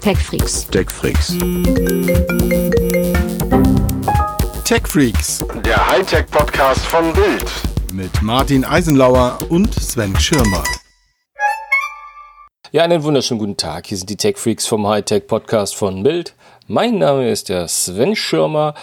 TechFreaks. TechFreaks. TechFreaks Der Hightech-Podcast von Bild. mit Martin Eisenlauer und Sven Schirmer. Ja, einen wunderschönen guten Tag. Hier sind die Tech Freaks vom Hightech Podcast von Bild. Mein Name ist der Sven Schirmer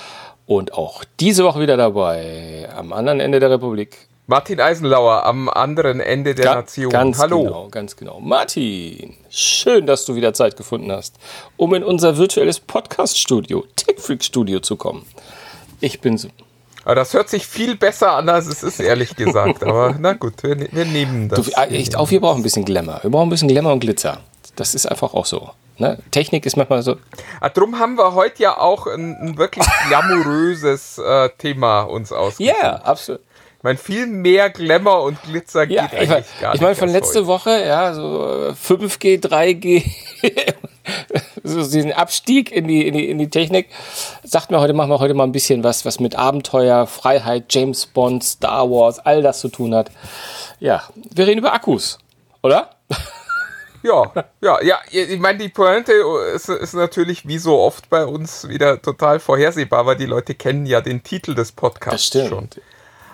und auch diese Woche wieder dabei am anderen Ende der Republik. Martin Eisenlauer am anderen Ende der Ga- Nation. Ganz Hallo. genau, ganz genau. Martin, schön, dass du wieder Zeit gefunden hast, um in unser virtuelles Podcast-Studio, Tech Freak Studio zu kommen. Ich bin so. Aber das hört sich viel besser an, als es ist, ehrlich gesagt. Aber na gut, wir, wir nehmen das. Du, ah, echt, auch wir brauchen ein bisschen Glamour. Wir brauchen ein bisschen Glamour und Glitzer. Das ist einfach auch so. Ne? Technik ist manchmal so. Ah, drum haben wir heute ja auch ein, ein wirklich glamouröses äh, Thema uns ausgesucht. Ja, absolut. Ich meine, viel mehr Glamour und Glitzer geht Ja, eigentlich ich meine, gar ich nicht. von aus letzte heute. Woche, ja, so äh, 5G, 3G, so diesen Abstieg in die, in die, in die Technik, sagt mir heute, machen wir heute mal ein bisschen was, was mit Abenteuer, Freiheit, James Bond, Star Wars, all das zu tun hat. Ja, wir reden über Akkus, oder? Ja, ja, ja. Ich meine, die Pointe ist, ist natürlich wie so oft bei uns wieder total vorhersehbar, weil die Leute kennen ja den Titel des Podcasts schon.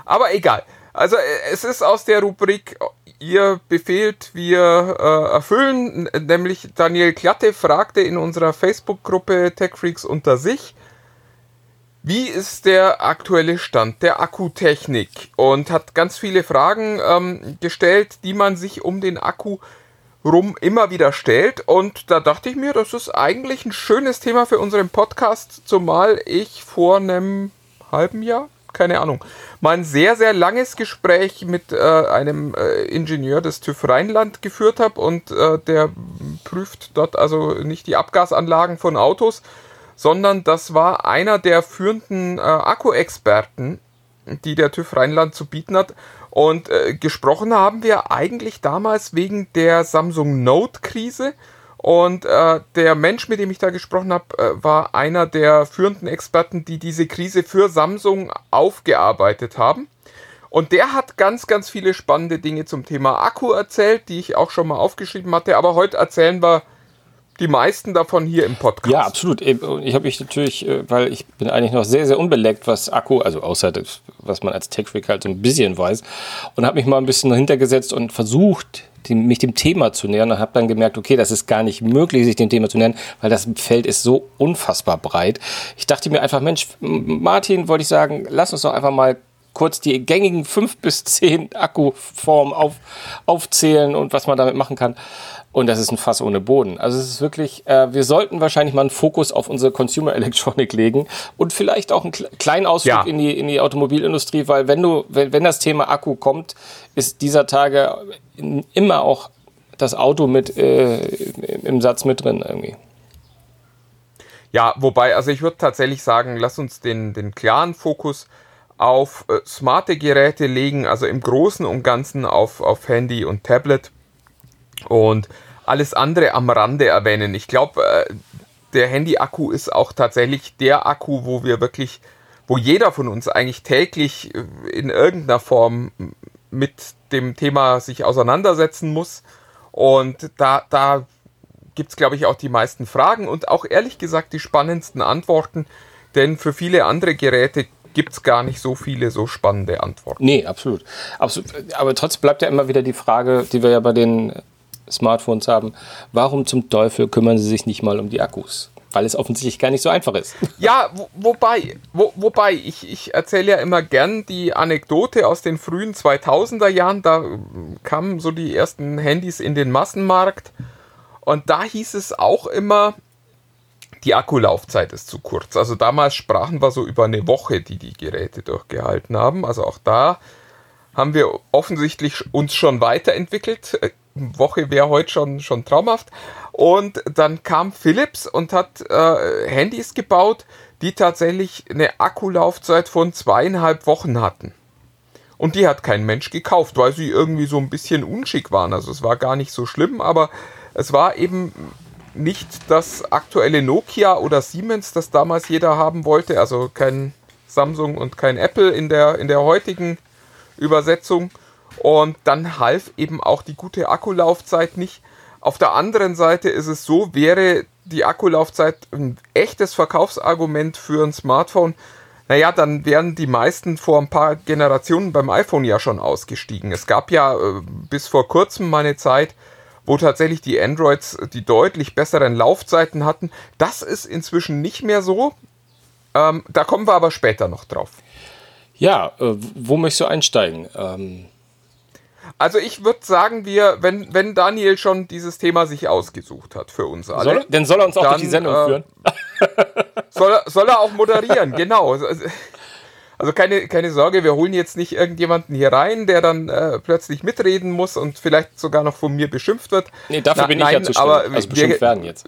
Aber egal. Also äh, es ist aus der Rubrik Ihr befehlt, wir äh, erfüllen. Nämlich Daniel Klatte fragte in unserer Facebook-Gruppe TechFreaks unter sich, wie ist der aktuelle Stand der Akkutechnik? Und hat ganz viele Fragen ähm, gestellt, die man sich um den Akku rum immer wieder stellt. Und da dachte ich mir, das ist eigentlich ein schönes Thema für unseren Podcast, zumal ich vor einem halben Jahr, keine Ahnung, mal ein sehr, sehr langes Gespräch mit äh, einem äh, Ingenieur des TÜV Rheinland geführt habe und äh, der prüft dort also nicht die Abgasanlagen von Autos, sondern das war einer der führenden äh, Akku-Experten, die der TÜV Rheinland zu bieten hat. Und äh, gesprochen haben wir eigentlich damals wegen der Samsung Note-Krise. Und äh, der Mensch, mit dem ich da gesprochen habe, äh, war einer der führenden Experten, die diese Krise für Samsung aufgearbeitet haben. Und der hat ganz, ganz viele spannende Dinge zum Thema Akku erzählt, die ich auch schon mal aufgeschrieben hatte. Aber heute erzählen wir die meisten davon hier im Podcast. Ja, absolut. Ich habe mich natürlich, äh, weil ich bin eigentlich noch sehr, sehr unbeleckt, was Akku, also außer das, was man als Tech-Freak halt so ein bisschen weiß, und habe mich mal ein bisschen hintergesetzt und versucht, die, mich dem Thema zu nähern und habe dann gemerkt, okay, das ist gar nicht möglich, sich dem Thema zu nähern, weil das Feld ist so unfassbar breit. Ich dachte mir einfach, Mensch, Martin, wollte ich sagen, lass uns doch einfach mal kurz die gängigen fünf bis zehn Akkuformen auf, aufzählen und was man damit machen kann. Und das ist ein Fass ohne Boden. Also es ist wirklich, äh, wir sollten wahrscheinlich mal einen Fokus auf unsere Consumer Electronic legen und vielleicht auch einen kle- kleinen Ausflug Ja. in, die, in die Automobilindustrie, weil wenn du, wenn, wenn das Thema Akku kommt, ist dieser Tage immer auch das Auto mit äh, im Satz mit drin irgendwie. Ja, wobei, also ich würde tatsächlich sagen, lass uns den, den klaren Fokus auf äh, smarte Geräte legen, also im Großen und Ganzen auf, auf Handy und Tablet und alles andere am Rande erwähnen. Ich glaube, äh, der Handy-Akku ist auch tatsächlich der Akku, wo wir wirklich, wo jeder von uns eigentlich täglich äh, in irgendeiner Form mit dem Thema sich auseinandersetzen muss. Und da, da gibt es, glaube ich, auch die meisten Fragen und auch ehrlich gesagt die spannendsten Antworten, denn für viele andere Geräte gibt es gar nicht so viele so spannende Antworten. Nee, absolut. absolut. Aber trotzdem bleibt ja immer wieder die Frage, die wir ja bei den Smartphones haben, warum zum Teufel kümmern sie sich nicht mal um die Akkus? Weil es offensichtlich gar nicht so einfach ist. Ja, wo, wobei, wo, wobei, ich, ich erzähle ja immer gern die Anekdote aus den frühen 2000er Jahren, da äh, kamen so die ersten Handys in den Massenmarkt und da hieß es auch immer, die Akkulaufzeit ist zu kurz. Also damals sprachen wir so über eine Woche, die die Geräte durchgehalten haben. Also auch da haben wir offensichtlich uns schon weiterentwickelt. Äh, Woche wäre heute schon, schon traumhaft. Und dann kam Philips und hat äh, Handys gebaut, die tatsächlich eine Akkulaufzeit von zweieinhalb Wochen hatten. Und die hat kein Mensch gekauft, weil sie irgendwie so ein bisschen unschick waren. Also es war gar nicht so schlimm, aber es war eben nicht das aktuelle Nokia oder Siemens, das damals jeder haben wollte. Also kein Samsung und kein Apple in der, in der heutigen Übersetzung. Und dann half eben auch die gute Akkulaufzeit nicht. Auf der anderen Seite ist es so, wäre die Akkulaufzeit ein echtes Verkaufsargument für ein Smartphone, naja, dann wären die meisten vor ein paar Generationen beim iPhone ja schon ausgestiegen. Es gab ja äh, bis vor kurzem mal eine Zeit, wo tatsächlich die Androids die deutlich besseren Laufzeiten hatten. Das ist inzwischen nicht mehr so. Ähm, da kommen wir aber später noch drauf. Ja, äh, wo möchtest du einsteigen? Ähm also ich würde sagen, wir, wenn, wenn Daniel schon dieses Thema sich ausgesucht hat für uns alle. Soll, dann soll er uns auch dann, durch die Sendung äh, führen. soll, er, soll er auch moderieren, genau. Also keine, keine Sorge, wir holen jetzt nicht irgendjemanden hier rein, der dann äh, plötzlich mitreden muss und vielleicht sogar noch von mir beschimpft wird. Nee, dafür Na, bin nein, ich ja zu aber also beschimpft werden jetzt.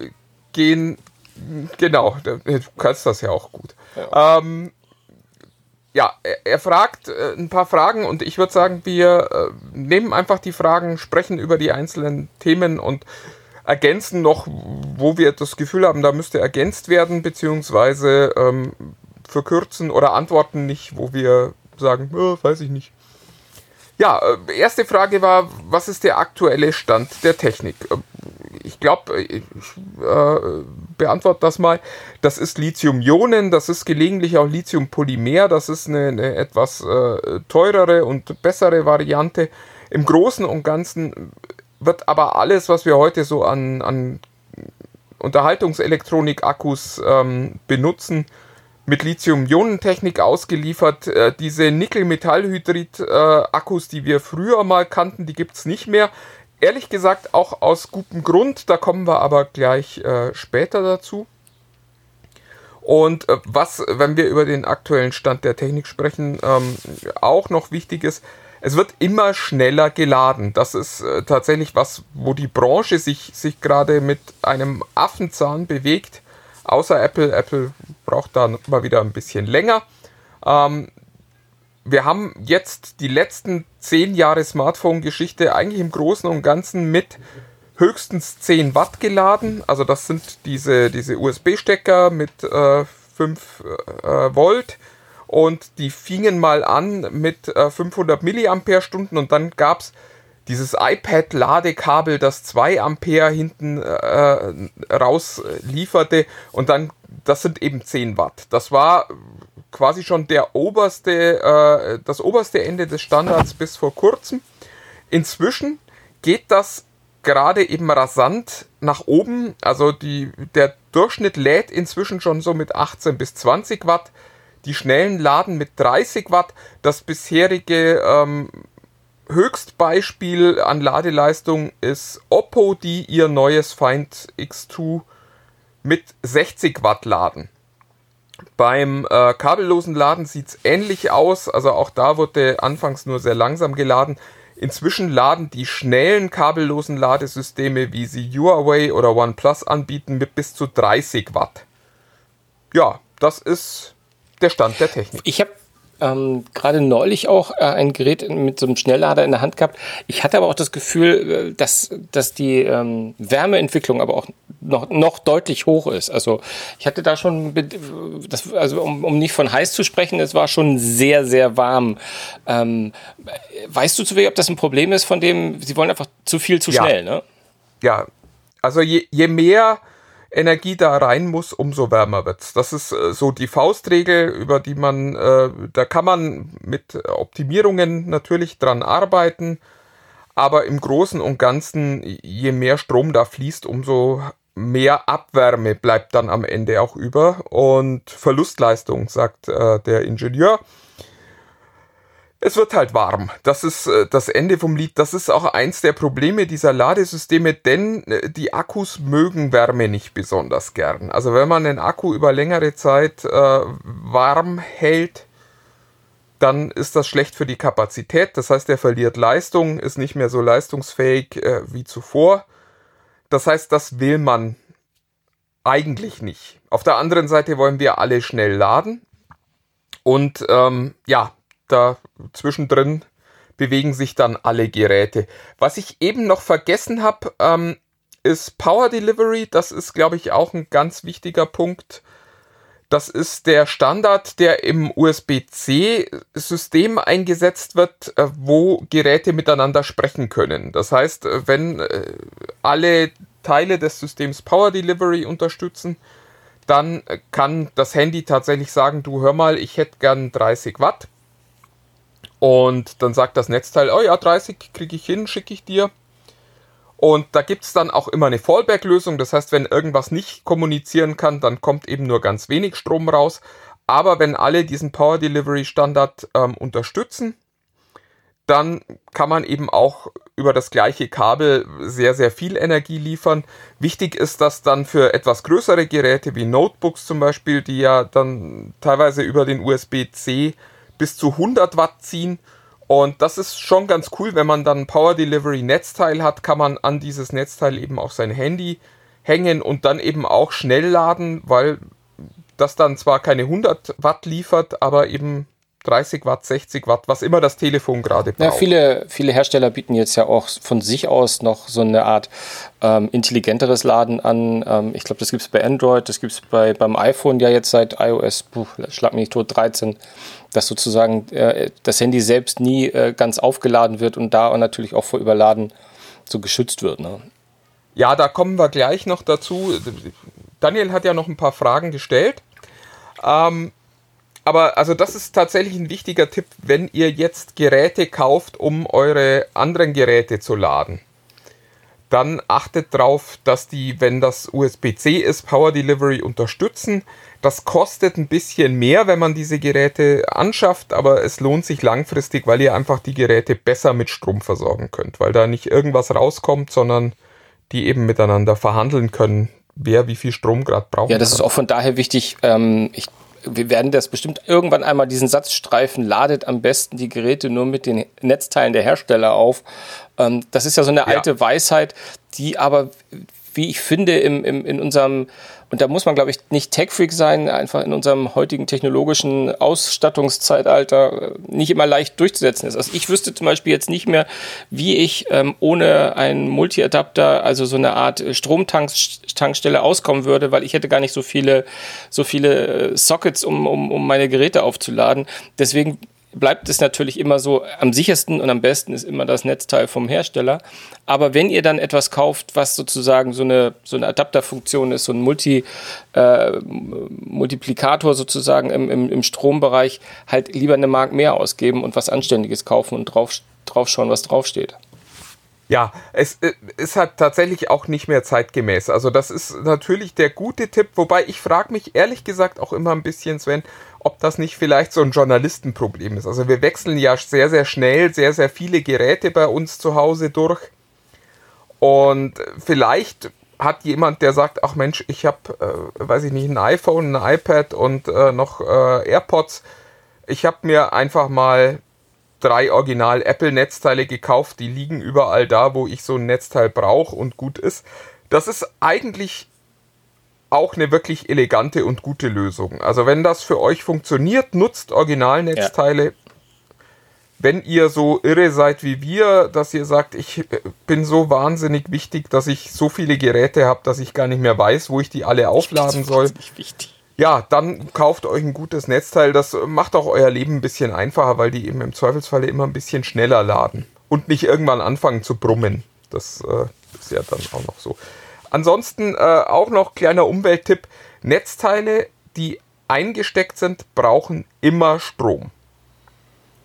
Gehen, genau, du kannst das ja auch gut. Ja. Ähm, ja, er, er fragt äh, ein paar Fragen und ich würde sagen, wir äh, nehmen einfach die Fragen, sprechen über die einzelnen Themen und ergänzen noch, wo wir das Gefühl haben, da müsste ergänzt werden, beziehungsweise ähm, verkürzen oder antworten nicht, wo wir sagen, oh, weiß ich nicht. Ja, äh, erste Frage war, was ist der aktuelle Stand der Technik? Äh, ich glaube, ich äh, beantworte das mal. Das ist Lithium-Ionen, das ist gelegentlich auch Lithium-Polymer, das ist eine, eine etwas äh, teurere und bessere Variante. Im Großen und Ganzen wird aber alles, was wir heute so an, an Unterhaltungselektronik-Akkus ähm, benutzen, mit Lithium-Ionen-Technik ausgeliefert. Äh, diese Nickel-Metallhydrid-Akkus, die wir früher mal kannten, die gibt es nicht mehr. Ehrlich gesagt auch aus gutem Grund, da kommen wir aber gleich äh, später dazu. Und äh, was, wenn wir über den aktuellen Stand der Technik sprechen, ähm, auch noch wichtig ist, es wird immer schneller geladen. Das ist äh, tatsächlich was, wo die Branche sich, sich gerade mit einem Affenzahn bewegt. Außer Apple. Apple braucht da mal wieder ein bisschen länger. Ähm, wir haben jetzt die letzten zehn Jahre Smartphone-Geschichte eigentlich im Großen und Ganzen mit höchstens 10 Watt geladen. Also das sind diese, diese USB-Stecker mit äh, 5 äh, Volt und die fingen mal an mit äh, 500 Milliampere-Stunden und dann gab es dieses iPad-Ladekabel, das 2 Ampere hinten äh, raus lieferte und dann, das sind eben 10 Watt. Das war quasi schon der oberste, äh, das oberste Ende des Standards bis vor kurzem. Inzwischen geht das gerade eben rasant nach oben. Also die, der Durchschnitt lädt inzwischen schon so mit 18 bis 20 Watt. Die schnellen laden mit 30 Watt. Das bisherige ähm, Höchstbeispiel an Ladeleistung ist Oppo, die ihr neues Find X2 mit 60 Watt laden. Beim äh, kabellosen Laden sieht es ähnlich aus. Also auch da wurde anfangs nur sehr langsam geladen. Inzwischen laden die schnellen kabellosen Ladesysteme, wie sie Huawei oder OnePlus anbieten, mit bis zu 30 Watt. Ja, das ist der Stand der Technik. Ich habe ähm, gerade neulich auch äh, ein Gerät mit so einem Schnelllader in der Hand gehabt. Ich hatte aber auch das Gefühl, äh, dass, dass die ähm, Wärmeentwicklung aber auch noch, noch deutlich hoch ist. Also ich hatte da schon, das, also um, um nicht von heiß zu sprechen, es war schon sehr, sehr warm. Ähm, weißt du zu weh, ob das ein Problem ist, von dem sie wollen einfach zu viel zu ja. schnell, ne? Ja, also je, je mehr Energie da rein muss, umso wärmer wird's. Das ist äh, so die Faustregel, über die man, äh, da kann man mit Optimierungen natürlich dran arbeiten, aber im Großen und Ganzen, je mehr Strom da fließt, umso mehr Abwärme bleibt dann am Ende auch über. Und Verlustleistung, sagt äh, der Ingenieur es wird halt warm. Das ist äh, das Ende vom Lied. Das ist auch eins der Probleme dieser Ladesysteme, denn äh, die Akkus mögen Wärme nicht besonders gern. Also wenn man den Akku über längere Zeit äh, warm hält, dann ist das schlecht für die Kapazität. Das heißt, er verliert Leistung, ist nicht mehr so leistungsfähig äh, wie zuvor. Das heißt, das will man eigentlich nicht. Auf der anderen Seite wollen wir alle schnell laden. Und ähm, ja, da zwischendrin bewegen sich dann alle Geräte. Was ich eben noch vergessen habe, ähm, ist Power Delivery. Das ist, glaube ich, auch ein ganz wichtiger Punkt. Das ist der Standard, der im USB-C-System eingesetzt wird, äh, wo Geräte miteinander sprechen können. Das heißt, äh, wenn äh, alle Teile des Systems Power Delivery unterstützen, dann kann das Handy tatsächlich sagen, du hör mal, ich hätte gern 30 Watt. Und dann sagt das Netzteil, oh ja, 30 kriege ich hin, schicke ich dir. Und da gibt es dann auch immer eine Fallback-Lösung. Das heißt, wenn irgendwas nicht kommunizieren kann, dann kommt eben nur ganz wenig Strom raus. Aber wenn alle diesen Power Delivery Standard ähm, unterstützen, dann kann man eben auch über das gleiche Kabel sehr, sehr viel Energie liefern. Wichtig ist das dann für etwas größere Geräte wie Notebooks zum Beispiel, die ja dann teilweise über den USB-C bis zu 100 Watt ziehen und das ist schon ganz cool, wenn man dann ein Power Delivery Netzteil hat, kann man an dieses Netzteil eben auch sein Handy hängen und dann eben auch schnell laden, weil das dann zwar keine 100 Watt liefert, aber eben 30 Watt, 60 Watt, was immer das Telefon gerade braucht. Ja, viele, viele Hersteller bieten jetzt ja auch von sich aus noch so eine Art ähm, intelligenteres Laden an. Ähm, ich glaube, das gibt es bei Android, das gibt es bei, beim iPhone ja jetzt seit iOS, puh, schlag mich tot, 13, dass sozusagen äh, das Handy selbst nie äh, ganz aufgeladen wird und da natürlich auch vor Überladen so geschützt wird. Ne? Ja, da kommen wir gleich noch dazu. Daniel hat ja noch ein paar Fragen gestellt. Ähm, aber also das ist tatsächlich ein wichtiger Tipp, wenn ihr jetzt Geräte kauft, um eure anderen Geräte zu laden. Dann achtet darauf, dass die, wenn das USB-C ist, Power Delivery unterstützen. Das kostet ein bisschen mehr, wenn man diese Geräte anschafft, aber es lohnt sich langfristig, weil ihr einfach die Geräte besser mit Strom versorgen könnt, weil da nicht irgendwas rauskommt, sondern die eben miteinander verhandeln können, wer wie viel Strom gerade braucht. Ja, das kann. ist auch von daher wichtig. Ähm, ich wir werden das bestimmt irgendwann einmal diesen Satz streifen, ladet am besten die Geräte nur mit den Netzteilen der Hersteller auf. Ähm, das ist ja so eine alte ja. Weisheit, die aber, wie ich finde, im, im, in unserem und da muss man, glaube ich, nicht Tech-Freak sein, einfach in unserem heutigen technologischen Ausstattungszeitalter äh, nicht immer leicht durchzusetzen ist. Also ich wüsste zum Beispiel jetzt nicht mehr, wie ich ähm, ohne einen Multi-Adapter, also so eine Art Stromtankstelle auskommen würde, weil ich hätte gar nicht so viele, so viele äh, Sockets, um, um, um meine Geräte aufzuladen. Deswegen bleibt es natürlich immer so, am sichersten und am besten ist immer das Netzteil vom Hersteller. Aber wenn ihr dann etwas kauft, was sozusagen so eine, so eine Adapterfunktion ist, so ein Multi, äh, Multiplikator sozusagen im, im, im Strombereich, halt lieber eine Mark mehr ausgeben und was Anständiges kaufen und drauf, drauf schauen, was draufsteht. Ja, es äh, ist halt tatsächlich auch nicht mehr zeitgemäß. Also das ist natürlich der gute Tipp, wobei ich frage mich ehrlich gesagt auch immer ein bisschen, Sven, ob das nicht vielleicht so ein Journalistenproblem ist. Also wir wechseln ja sehr, sehr schnell sehr, sehr viele Geräte bei uns zu Hause durch. Und vielleicht hat jemand, der sagt, ach Mensch, ich habe, äh, weiß ich nicht, ein iPhone, ein iPad und äh, noch äh, AirPods. Ich habe mir einfach mal drei Original Apple Netzteile gekauft, die liegen überall da, wo ich so ein Netzteil brauche und gut ist. Das ist eigentlich auch eine wirklich elegante und gute Lösung. Also wenn das für euch funktioniert, nutzt Originalnetzteile. Ja. Wenn ihr so irre seid wie wir, dass ihr sagt, ich bin so wahnsinnig wichtig, dass ich so viele Geräte habe, dass ich gar nicht mehr weiß, wo ich die alle aufladen soll. Ja, dann kauft euch ein gutes Netzteil. Das macht auch euer Leben ein bisschen einfacher, weil die eben im Zweifelsfalle immer ein bisschen schneller laden und nicht irgendwann anfangen zu brummen. Das äh, ist ja dann auch noch so. Ansonsten äh, auch noch kleiner Umwelttipp. Netzteile, die eingesteckt sind, brauchen immer Strom.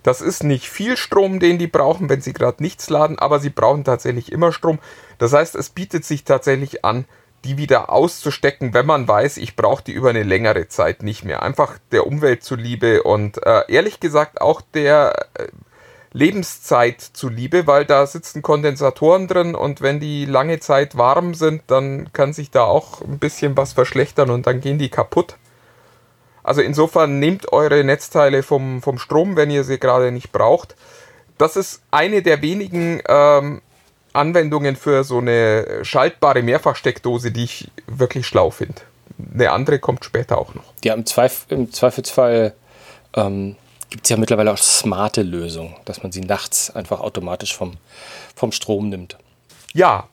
Das ist nicht viel Strom, den die brauchen, wenn sie gerade nichts laden, aber sie brauchen tatsächlich immer Strom. Das heißt, es bietet sich tatsächlich an, die wieder auszustecken, wenn man weiß, ich brauche die über eine längere Zeit nicht mehr. Einfach der Umwelt zuliebe und äh, ehrlich gesagt auch der äh, Lebenszeit zuliebe, weil da sitzen Kondensatoren drin und wenn die lange Zeit warm sind, dann kann sich da auch ein bisschen was verschlechtern und dann gehen die kaputt. Also insofern nehmt eure Netzteile vom, vom Strom, wenn ihr sie gerade nicht braucht. Das ist eine der wenigen ähm, Anwendungen für so eine schaltbare Mehrfachsteckdose, die ich wirklich schlau finde. Eine andere kommt später auch noch. Ja, im, Zweif im Zweifelsfall ähm, gibt es ja mittlerweile auch smarte Lösungen, dass man sie nachts einfach automatisch vom, vom Strom nimmt. Ja.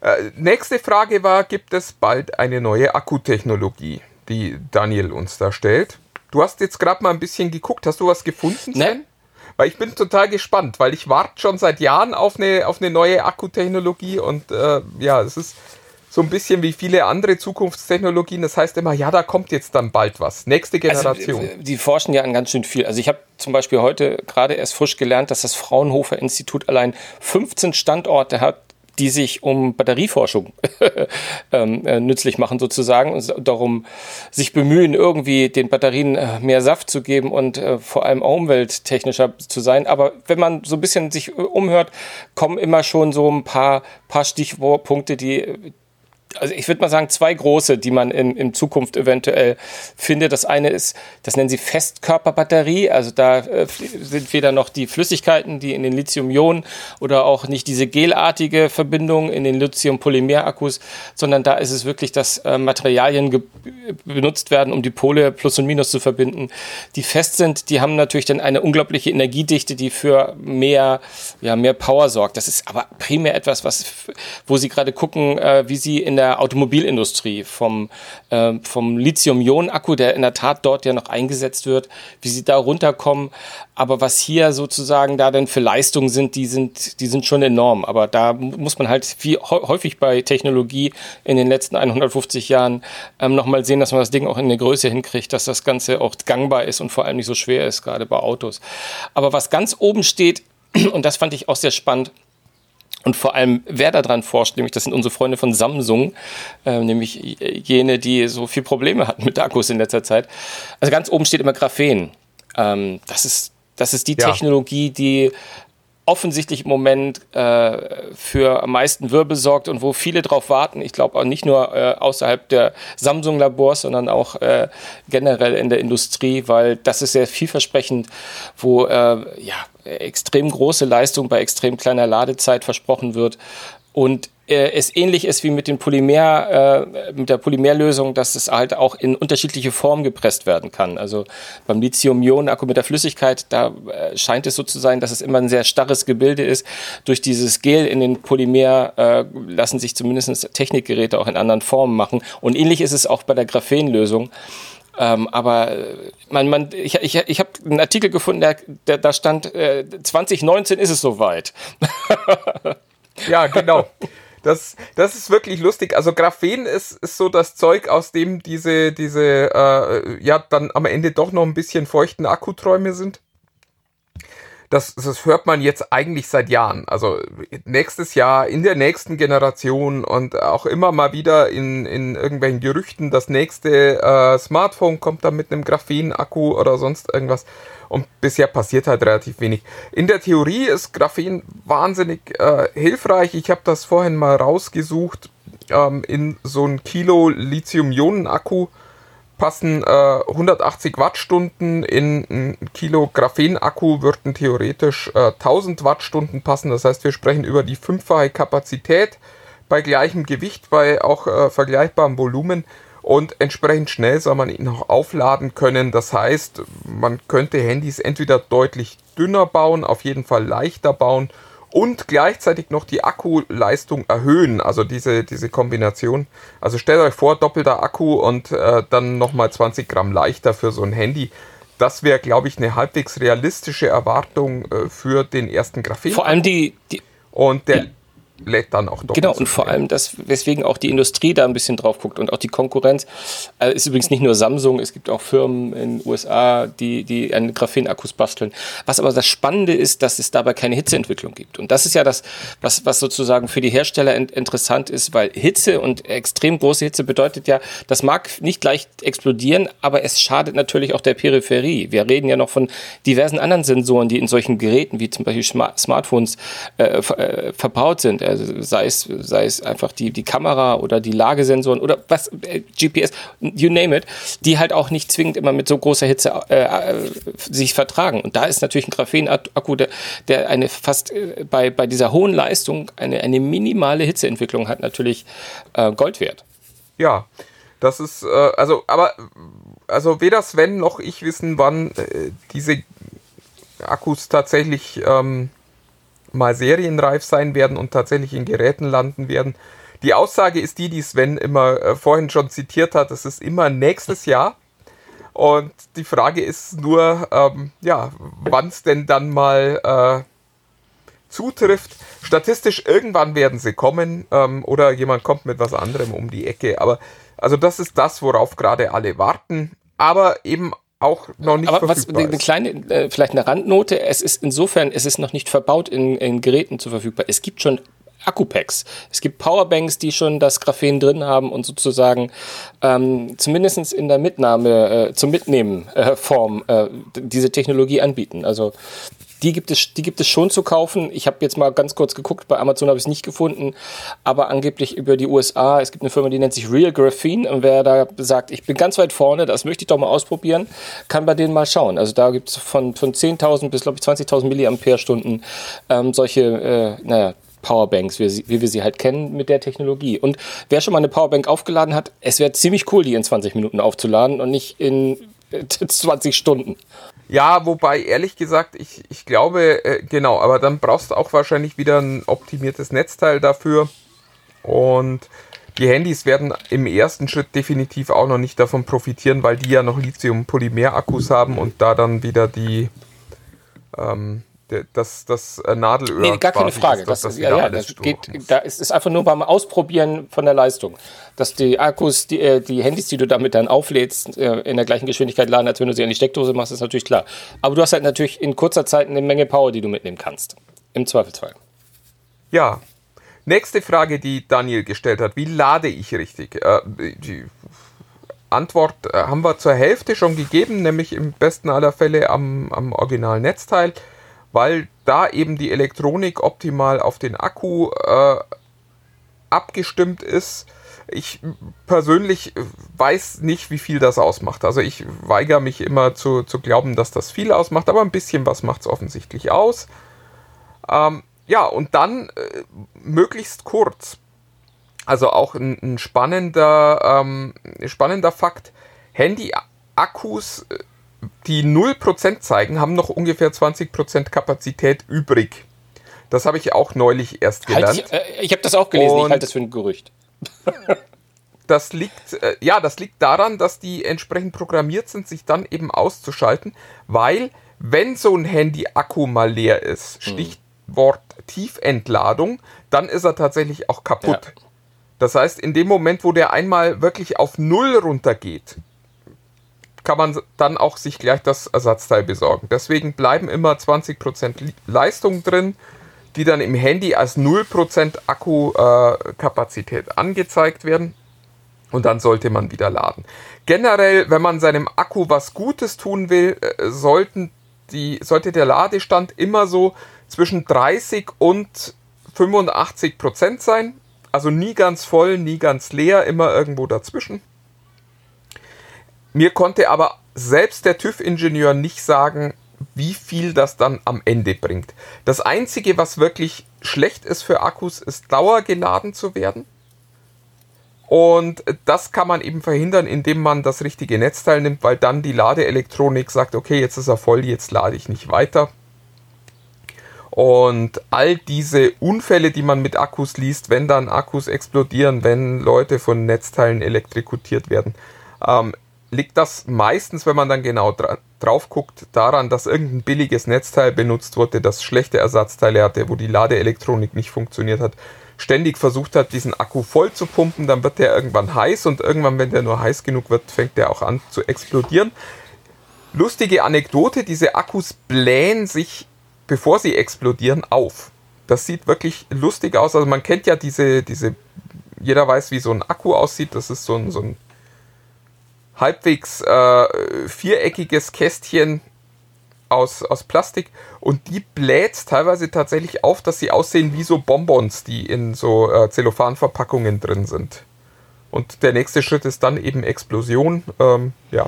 Äh, nächste Frage war, gibt es bald eine neue Akkutechnologie? die Daniel uns da stellt. Du hast jetzt gerade mal ein bisschen geguckt. Hast du was gefunden, Sven? Weil ich bin total gespannt, weil ich warte schon seit Jahren auf eine, auf eine neue Akkutechnologie und äh, ja, es ist so ein bisschen wie viele andere Zukunftstechnologien. Das heißt immer, ja, da kommt jetzt dann bald was. Nächste also, Generation. Also, die forschen ja an ganz schön viel. Also ich habe zum Beispiel heute gerade erst frisch gelernt, dass das Fraunhofer Institut allein 15 Standorte hat, die sich um Batterieforschung ähm, äh, nützlich machen sozusagen und darum sich bemühen, irgendwie den Batterien äh, mehr Saft zu geben und äh, vor allem umwelttechnischer zu sein. Aber wenn man so ein bisschen sich umhört, kommen immer schon so ein paar, paar Stichwortpunkte, die also ich würde mal sagen, zwei große, die man in, in Zukunft eventuell findet. Das eine ist, das nennen sie Festkörperbatterie. Also da äh, sind weder noch die Flüssigkeiten, die in den Lithium-Ionen oder auch nicht diese gelartige Verbindung in den Lithium-Polymer-Akkus, sondern da ist es wirklich, dass äh, Materialien benutzt werden, um die Pole Plus und Minus zu verbinden, die fest sind. Die haben natürlich dann eine unglaubliche Energiedichte, die für mehr, ja, mehr Power sorgt. Das ist aber primär etwas, was, wo sie gerade gucken, äh, wie sie in der der Automobilindustrie, vom, äh, vom Lithium-Ionen-Akku, der in der Tat dort ja noch eingesetzt wird, wie sie da runterkommen. Aber was hier sozusagen da denn für Leistungen sind, die sind, die sind schon enorm. Aber da muss man halt wie häufig bei Technologie in den letzten 150 Jahren ähm, nochmal sehen, dass man das Ding auch in der Größe hinkriegt, dass das Ganze auch gangbar ist und vor allem nicht so schwer ist, gerade bei Autos. Aber was ganz oben steht, und das fand ich auch sehr spannend, und vor allem, wer daran forscht, nämlich das sind unsere Freunde von Samsung, äh, nämlich jene, die so viel Probleme hatten mit Akkus in letzter Zeit. Also ganz oben steht immer Graphen. Ähm, das, ist, das ist die ja. Technologie, die offensichtlich im Moment äh, für am meisten Wirbel sorgt und wo viele drauf warten. Ich glaube auch nicht nur äh, außerhalb der Samsung-Labors, sondern auch äh, generell in der Industrie, weil das ist sehr vielversprechend, wo äh, ja, extrem große Leistung bei extrem kleiner Ladezeit versprochen wird. Und äh, es ähnlich ist wie mit den Polymer, äh, mit der Polymerlösung, dass es halt auch in unterschiedliche Formen gepresst werden kann. Also beim Lithium-Ionen-Akku mit der Flüssigkeit, da äh, scheint es so zu sein, dass es immer ein sehr starres Gebilde ist. Durch dieses Gel in den Polymer äh, lassen sich zumindest Technikgeräte auch in anderen Formen machen. Und ähnlich ist es auch bei der Graphenlösung. Ähm, aber äh, man, man, ich, ich, ich habe einen Artikel gefunden, der, der da stand, äh, 2019 ist es soweit. ja, genau. Das, das ist wirklich lustig. Also Graphen ist, ist so das Zeug, aus dem diese, diese äh, ja dann am Ende doch noch ein bisschen feuchten Akkuträume sind das, das hört man jetzt eigentlich seit Jahren. Also nächstes Jahr, in der nächsten Generation und auch immer mal wieder in, in irgendwelchen Gerüchten, das nächste äh, Smartphone kommt da mit einem Graphen-Akku oder sonst irgendwas. Und bisher passiert halt relativ wenig. In der Theorie ist Graphen wahnsinnig äh, hilfreich. Ich habe das vorhin mal rausgesucht. Ähm, in so ein Kilo Lithium-Ionen-Akku passen äh, 180 Wattstunden in ein Kilo Graphen-Akku würden theoretisch äh, 1000 Wattstunden passen. Das heißt, wir sprechen über die fünffache Kapazität bei gleichem Gewicht, bei auch äh, vergleichbarem Volumen und entsprechend schnell soll man ihn auch aufladen können. Das heißt, man könnte Handys entweder deutlich dünner bauen, auf jeden Fall leichter bauen und gleichzeitig noch die Akkuleistung erhöhen. Also diese, diese Kombination. Also stellt euch vor, doppelter Akku und äh, dann nochmal 20 Gramm leichter für so ein Handy. Das wäre, glaube ich, eine halbwegs realistische Erwartung äh, für den ersten Grafik. Vor allem die, die und der, lädt dann auch doch. Genau, und vor allem das, weswegen auch die Industrie da ein bisschen drauf guckt und auch die Konkurrenz. Also ist übrigens nicht nur Samsung, es gibt auch Firmen in den USA, die, die einen Graphen-Akkus basteln. Was aber das Spannende ist, dass es dabei keine Hitzeentwicklung gibt. Und das ist ja das, was, was sozusagen für die Hersteller in, interessant ist, weil Hitze und extrem große Hitze bedeutet ja, das mag nicht leicht explodieren, aber es schadet natürlich auch der Peripherie. Wir reden ja noch von diversen anderen Sensoren, die in solchen Geräten wie zum Beispiel Smartphones äh, äh, verbaut sind sei es, sei es einfach die, die Kamera oder die Lagesensoren oder was, äh, GPS, you name it, die halt auch nicht zwingend immer mit so großer Hitze äh, äh sich vertragen. Und da ist natürlich ein Graphen-Akku, der, der eine fast äh, bei, bei dieser hohen Leistung eine, eine minimale Hitzeentwicklung hat, natürlich äh, Gold wert. Ja, das ist, äh, also, aber, also weder Sven noch ich wissen, wann diese Akkus tatsächlich ähm, mal serienreif sein werden und tatsächlich in Geräten landen werden. Die Aussage ist die, die Sven immer äh, vorhin schon zitiert hat, es ist immer nächstes Jahr. Und die Frage ist nur, ähm, ja, wann es denn dann mal äh, zutrifft. Statistisch irgendwann werden sie kommen ähm, oder jemand kommt mit was anderem um die Ecke. Aber also das ist das, worauf gerade alle warten. Aber eben auch noch nicht Aber was, eine kleine, äh, vielleicht eine Randnote, es ist insofern, es ist noch nicht verbaut in, in Geräten zu verfügbar. Es gibt schon Akkupacks. Es gibt Powerbanks, die schon das Graphen drin haben und sozusagen ähm, zumindest in der Mitnahme, äh, zum Mitnehmen äh, Form äh, diese Technologie anbieten. Also die gibt es, die gibt es schon zu kaufen. Ich habe jetzt mal ganz kurz geguckt, bei Amazon habe ich es nicht gefunden, aber angeblich über die USA. Es gibt eine Firma, die nennt sich Real Graphene und wer da sagt, ich bin ganz weit vorne, das möchte ich doch mal ausprobieren, kann bei denen mal schauen. Also da gibt es von, von 10.000 bis, glaube ich, 20.000 Milliampere-Stunden ähm, solche, äh, naja, Powerbanks, wie, wie, wir sie halt kennen, mit der Technologie. Und wer schon mal eine Powerbank aufgeladen hat, es wäre ziemlich cool, die in 20 Minuten aufzuladen und nicht in 20 Stunden. Ja, wobei ehrlich gesagt, ich, ich glaube, äh, genau, aber dann brauchst du auch wahrscheinlich wieder ein optimiertes Netzteil dafür. Und die Handys werden im ersten Schritt definitiv auch noch nicht davon profitieren, weil die ja noch Lithium-Polymer-Akkus haben und da dann wieder die ähm, das, das äh, Nadelöhr. Nee, gar keine Frage. Das, das, das, ja, ja, das geht, da ist es einfach nur beim Ausprobieren von der Leistung. Dass die Akkus, die, äh, die Handys, die du damit dann auflädst, äh, in der gleichen Geschwindigkeit laden, als wenn du sie an die Steckdose machst, ist natürlich klar. Aber du hast halt natürlich in kurzer Zeit eine Menge Power, die du mitnehmen kannst. Im Zweifelsfall. Ja. Nächste Frage, die Daniel gestellt hat. Wie lade ich richtig? Äh, die Antwort haben wir zur Hälfte schon gegeben, nämlich im besten aller Fälle am, am originalen Netzteil weil da eben die Elektronik optimal auf den Akku äh, abgestimmt ist. Ich persönlich weiß nicht, wie viel das ausmacht. Also ich weigere mich immer zu, zu glauben, dass das viel ausmacht, aber ein bisschen was macht es offensichtlich aus. Ähm, ja, und dann äh, möglichst kurz. Also auch ein, ein spannender, ähm, spannender Fakt. Handy-Akkus äh, die 0% zeigen, haben noch ungefähr 20% Kapazität übrig. Das habe ich auch neulich erst gelernt. Halt ich, äh, ich habe das auch gelesen, Und ich halte das für ein Gerücht. das liegt, äh, ja, das liegt daran, dass die entsprechend programmiert sind, sich dann eben auszuschalten, weil wenn so ein Handy-Akku mal leer ist, hm. Stichwort Tiefentladung, dann ist er tatsächlich auch kaputt. Ja. Das heißt, in dem Moment, wo der einmal wirklich auf Null runtergeht, kann man dann auch sich gleich das Ersatzteil besorgen. Deswegen bleiben immer 20% Leistung drin, die dann im Handy als 0% Akkukapazität äh, angezeigt werden. Und dann sollte man wieder laden. Generell, wenn man seinem Akku was Gutes tun will, äh, sollten die, sollte der Ladestand immer so zwischen 30 und 85% sein. Also nie ganz voll, nie ganz leer, immer irgendwo dazwischen. Mir konnte aber selbst der TÜV-Ingenieur nicht sagen, wie viel das dann am Ende bringt. Das Einzige, was wirklich schlecht ist für Akkus, ist dauergeladen zu werden. Und das kann man eben verhindern, indem man das richtige Netzteil nimmt, weil dann die Ladeelektronik sagt, okay, jetzt ist er voll, jetzt lade ich nicht weiter. Und all diese Unfälle, die man mit Akkus liest, wenn dann Akkus explodieren, wenn Leute von Netzteilen elektrokutiert werden, ähm, liegt das meistens, wenn man dann genau dra drauf guckt, daran, dass irgendein billiges Netzteil benutzt wurde, das schlechte Ersatzteile hatte, wo die Ladeelektronik nicht funktioniert hat, ständig versucht hat, diesen Akku voll zu pumpen, dann wird der irgendwann heiß und irgendwann, wenn der nur heiß genug wird, fängt der auch an zu explodieren. Lustige Anekdote, diese Akkus blähen sich, bevor sie explodieren, auf. Das sieht wirklich lustig aus. Also man kennt ja diese, diese, jeder weiß, wie so ein Akku aussieht. Das ist so ein, so ein halbwegs äh, viereckiges Kästchen aus, aus Plastik und die bläht teilweise tatsächlich auf, dass sie aussehen wie so Bonbons, die in so äh, Zellophanverpackungen drin sind. Und der nächste Schritt ist dann eben Explosion. Ähm, ja.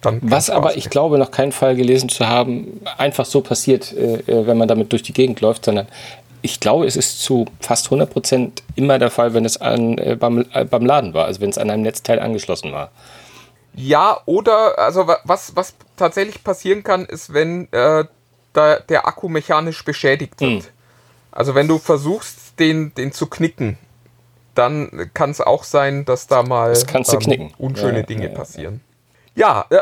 Dann Was aber, ich glaube, noch keinen Fall gelesen zu haben, einfach so passiert, äh, äh wenn man damit durch die Gegend läuft, sondern ich glaube, es ist zu fast 100 Prozent immer der Fall, wenn es an, äh, beim, äh, beim Laden war, also wenn es an einem Netzteil angeschlossen war. Ja, oder, also was, was tatsächlich passieren kann, ist, wenn äh, da der Akku mechanisch beschädigt wird. Hm. Also wenn du versuchst, den, den zu knicken, dann kann es auch sein, dass da mal ähm, unschöne ja, Dinge ja, ja, passieren. Ja, äh,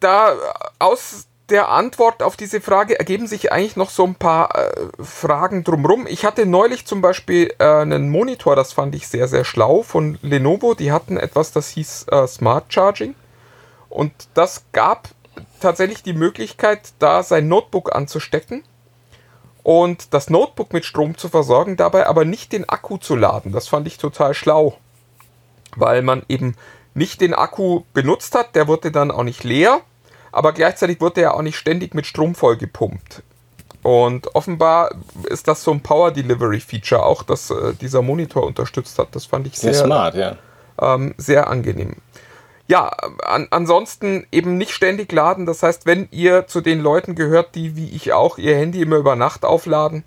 da aus der Antwort auf diese Frage ergeben sich eigentlich noch so ein paar äh, Fragen drumrum. Ich hatte neulich zum Beispiel äh, einen Monitor, das fand ich sehr, sehr schlau von Lenovo. Die hatten etwas, das hieß äh, Smart Charging. Und das gab tatsächlich die Möglichkeit, da sein Notebook anzustecken und das Notebook mit Strom zu versorgen, dabei aber nicht den Akku zu laden. Das fand ich total schlau, weil man eben nicht den Akku benutzt hat, der wurde dann auch nicht leer, aber gleichzeitig wurde er auch nicht ständig mit Strom vollgepumpt. Und offenbar ist das so ein Power Delivery Feature auch, das äh, dieser Monitor unterstützt hat. Das fand ich sehr, sehr smart, ja. Ähm, sehr angenehm. Ja, an, ansonsten eben nicht ständig laden. Das heißt, wenn ihr zu den Leuten gehört, die wie ich auch ihr Handy immer über Nacht aufladen,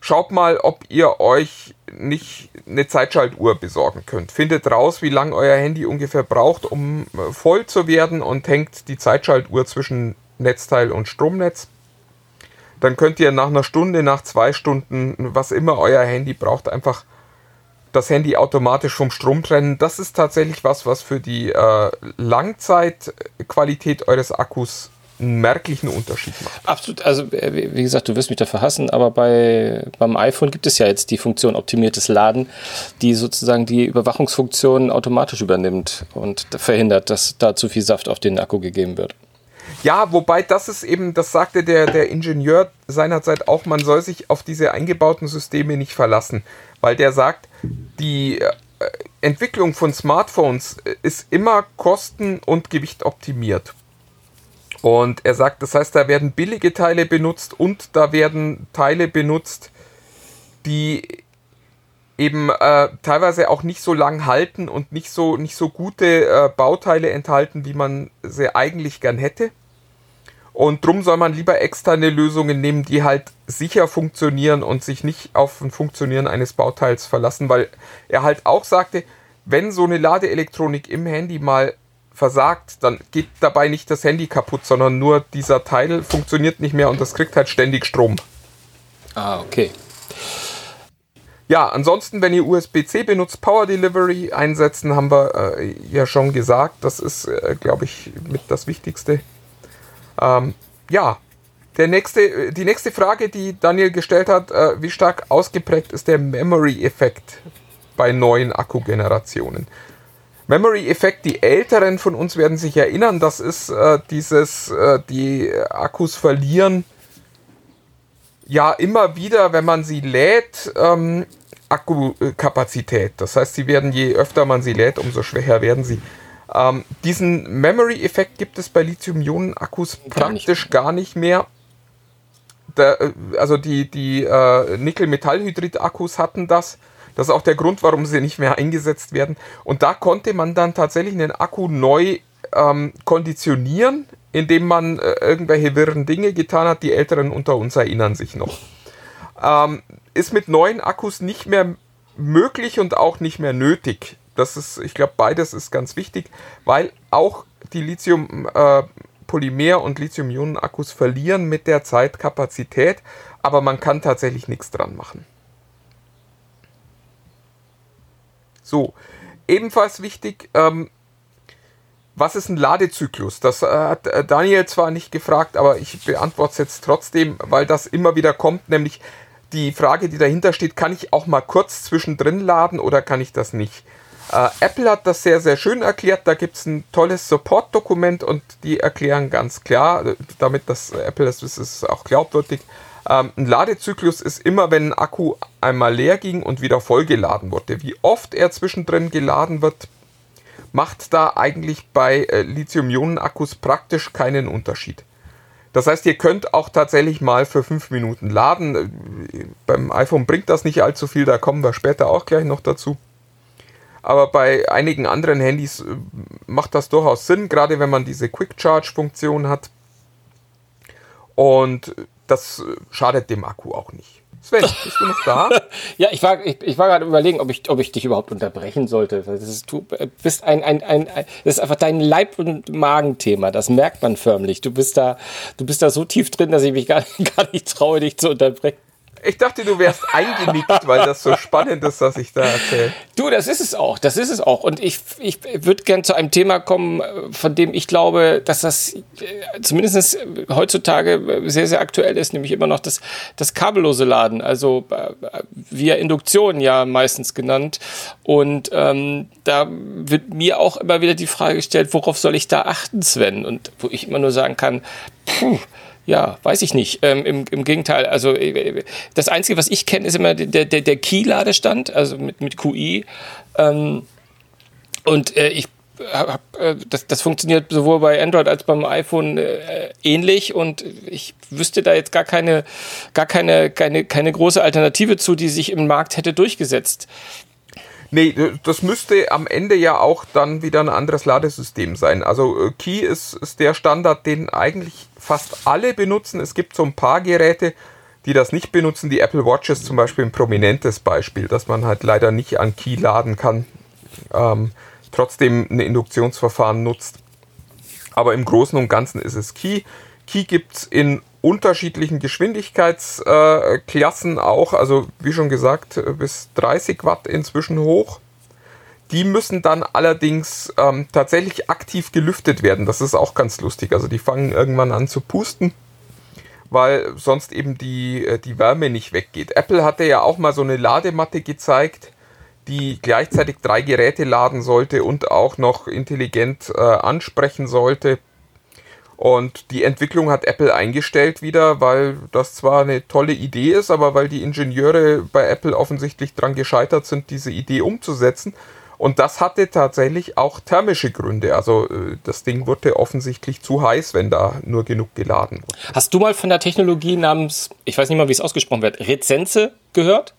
schaut mal, ob ihr euch nicht eine Zeitschaltuhr besorgen könnt. Findet raus, wie lange euer Handy ungefähr braucht, um äh, voll zu werden und hängt die Zeitschaltuhr zwischen Netzteil und Stromnetz. Dann könnt ihr nach einer Stunde, nach zwei Stunden, was immer euer Handy braucht, einfach das Handy automatisch vom Strom trennen. Das ist tatsächlich was, was für die äh, Langzeitqualität eures Akkus einen merklichen Unterschied macht. Absolut. Also, äh, wie gesagt, du wirst mich da verhassen, aber bei, beim iPhone gibt es ja jetzt die Funktion optimiertes Laden, die sozusagen die Überwachungsfunktion automatisch übernimmt und verhindert, dass da zu viel Saft auf den Akku gegeben wird. Ja, wobei das ist eben, das sagte der, der Ingenieur seinerzeit auch, man soll sich auf diese eingebauten Systeme nicht verlassen, weil der sagt, die äh, Entwicklung von Smartphones ist immer kosten- und Gewicht optimiert. Und er sagt, das heißt, da werden billige Teile benutzt und da werden Teile benutzt, die eben äh, teilweise auch nicht so lang halten und nicht so, nicht so gute äh, Bauteile enthalten, wie man sie eigentlich gern hätte. Und drum soll man lieber externe Lösungen nehmen, die halt sicher funktionieren und sich nicht auf ein Funktionieren eines Bauteils verlassen, weil er halt auch sagte, wenn so eine Ladeelektronik im Handy mal versagt, dann geht dabei nicht das Handy kaputt, sondern nur dieser Teil funktioniert nicht mehr und das kriegt halt ständig Strom. Ah, okay. Ja, ansonsten, wenn ihr USB-C benutzt, Power Delivery einsetzen, haben wir äh, ja schon gesagt. Das ist, äh, glaube ich, mit das Wichtigste. Ähm, ja, der nächste, die nächste Frage, die Daniel gestellt hat, äh, wie stark ausgeprägt ist der Memory-Effekt bei neuen Akkugenerationen? Memory-Effekt, die Älteren von uns werden sich erinnern, das ist äh, dieses, äh, die Akkus verlieren ja immer wieder, wenn man sie lädt, ähm, Akkukapazität. Das heißt, sie werden, je öfter man sie lädt, umso schwächer werden sie. Ähm, diesen Memory-Effekt gibt es bei Lithium-Ionen-Akkus praktisch gar nicht mehr. Da, äh, also die, die äh, Nickel-Metallhydrid-Akkus hatten das. Das ist auch der Grund, warum sie nicht mehr eingesetzt werden. Und da konnte man dann tatsächlich einen Akku neu ähm, konditionieren, indem man äh, irgendwelche wirren Dinge getan hat. Die Älteren unter uns erinnern sich noch. Ähm, ist mit neuen Akkus nicht mehr möglich und auch nicht mehr nötig das ist, ich glaube, beides ist ganz wichtig, weil auch die Lithium-Polymer- äh, und Lithium-Ionen-Akkus verlieren mit der Zeit Kapazität, aber man kann tatsächlich nichts dran machen. So, ebenfalls wichtig, ähm, was ist ein Ladezyklus? Das äh, hat äh, Daniel zwar nicht gefragt, aber ich beantworte es jetzt trotzdem, weil das immer wieder kommt, nämlich die Frage, die dahinter steht, kann ich auch mal kurz zwischendrin laden oder kann ich das nicht? Äh, Apple hat das sehr, sehr schön erklärt. Da gibt es ein tolles Support-Dokument und die erklären ganz klar, damit das Apple das ist, auch glaubwürdig. Ähm, ein Ladezyklus ist immer, wenn ein Akku einmal leer ging und wieder vollgeladen wurde. Wie oft er zwischendrin geladen wird, macht da eigentlich bei äh, Lithium-Ionen-Akkus praktisch keinen Unterschied. Das heißt, ihr könnt auch tatsächlich mal für fünf Minuten laden. Beim iPhone bringt das nicht allzu viel, da kommen wir später auch gleich noch dazu. Aber bei einigen anderen Handys äh, macht das durchaus Sinn, gerade wenn man diese Quick Charge Funktion hat. Und das äh, schadet dem Akku auch nicht. Sven, bist du noch da? ja, ich war, ich, ich war gerade überlegen, ob ich, ob ich dich überhaupt unterbrechen sollte. Das ist, du bist ein, ein, ein, ein, das ist einfach dein Leib- und Magenthema. Das merkt man förmlich. Du bist da, du bist da so tief drin, dass ich mich gar, gar nicht traue, dich zu unterbrechen. Ich dachte, du wärst eingenickt, weil das so spannend ist, was ich da erzähle. Du, das ist es auch. Das ist es auch. Und ich, ich würde gern zu einem Thema kommen, von dem ich glaube, dass das äh, zumindest heutzutage sehr, sehr aktuell ist, nämlich immer noch das, das kabellose Laden, also äh, via Induktion ja meistens genannt. Und ähm, da wird mir auch immer wieder die Frage gestellt, worauf soll ich da achten, Sven? Und wo ich immer nur sagen kann, puh, ja, weiß ich nicht. Ähm, im, Im Gegenteil, also äh, das Einzige, was ich kenne, ist immer der, der, der Key-Ladestand, also mit, mit QI. Ähm, und äh, ich hab, äh, das, das funktioniert sowohl bei Android als beim iPhone äh, ähnlich und ich wüsste da jetzt gar keine, gar keine, keine, keine große Alternative zu, die sich im Markt hätte durchgesetzt. Nee, das müsste am Ende ja auch dann wieder ein anderes Ladesystem sein. Also äh, Key ist, ist der Standard, den eigentlich fast alle benutzen. Es gibt so ein paar Geräte, die das nicht benutzen. Die Apple Watch ist zum Beispiel ein prominentes Beispiel, dass man halt leider nicht an Key laden kann, ähm, trotzdem ein Induktionsverfahren nutzt. Aber im Großen und Ganzen ist es Key. Key gibt es in unterschiedlichen Geschwindigkeitsklassen äh, auch, also wie schon gesagt, bis 30 Watt inzwischen hoch. Die müssen dann allerdings ähm, tatsächlich aktiv gelüftet werden. Das ist auch ganz lustig. Also die fangen irgendwann an zu pusten, weil sonst eben die, äh, die Wärme nicht weggeht. Apple hatte ja auch mal so eine Ladematte gezeigt, die gleichzeitig drei Geräte laden sollte und auch noch intelligent äh, ansprechen sollte. Und die Entwicklung hat Apple eingestellt wieder, weil das zwar eine tolle Idee ist, aber weil die Ingenieure bei Apple offensichtlich daran gescheitert sind, diese Idee umzusetzen. Und das hatte tatsächlich auch thermische Gründe. Also äh, das Ding wurde offensichtlich zu heiß, wenn da nur genug geladen wurde. Hast du mal von der Technologie namens, ich weiß nicht mal, wie es ausgesprochen wird, Rezenze gehört?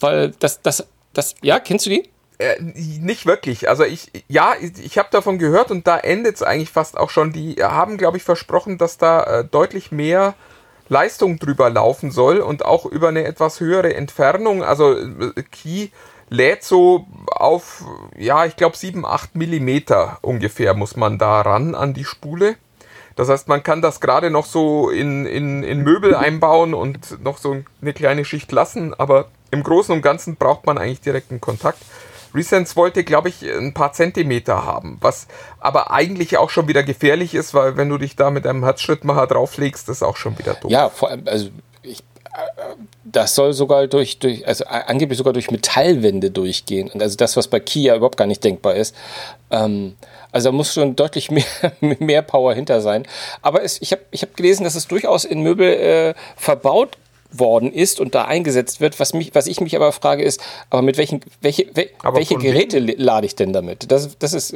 Weil das, das, das, ja, kennst du die? Äh, nicht wirklich. Also ich, ja, ich, ich habe davon gehört und da endet es eigentlich fast auch schon. Die haben, glaube ich, versprochen, dass da äh, deutlich mehr Leistung drüber laufen soll und auch über eine etwas höhere Entfernung. Also äh, Key lädt so auf, ja, ich glaube 7, 8 Millimeter ungefähr muss man da ran an die Spule. Das heißt, man kann das gerade noch so in, in, in Möbel einbauen und noch so eine kleine Schicht lassen, aber im Großen und Ganzen braucht man eigentlich direkten Kontakt. Resense wollte, glaube ich, ein paar Zentimeter haben, was aber eigentlich auch schon wieder gefährlich ist, weil wenn du dich da mit einem Herzschrittmacher drauflegst, ist auch schon wieder doof. Ja, vor allem, also das soll sogar durch, durch, also angeblich sogar durch Metallwände durchgehen. Und also das, was bei Kia überhaupt gar nicht denkbar ist. Ähm, also da muss schon deutlich mehr, mehr Power hinter sein. Aber es, ich habe ich hab gelesen, dass es durchaus in Möbel äh, verbaut worden ist und da eingesetzt wird. Was, mich, was ich mich aber frage ist, aber mit welchen, welche, welche Geräte lade ich denn damit? Das, das ist.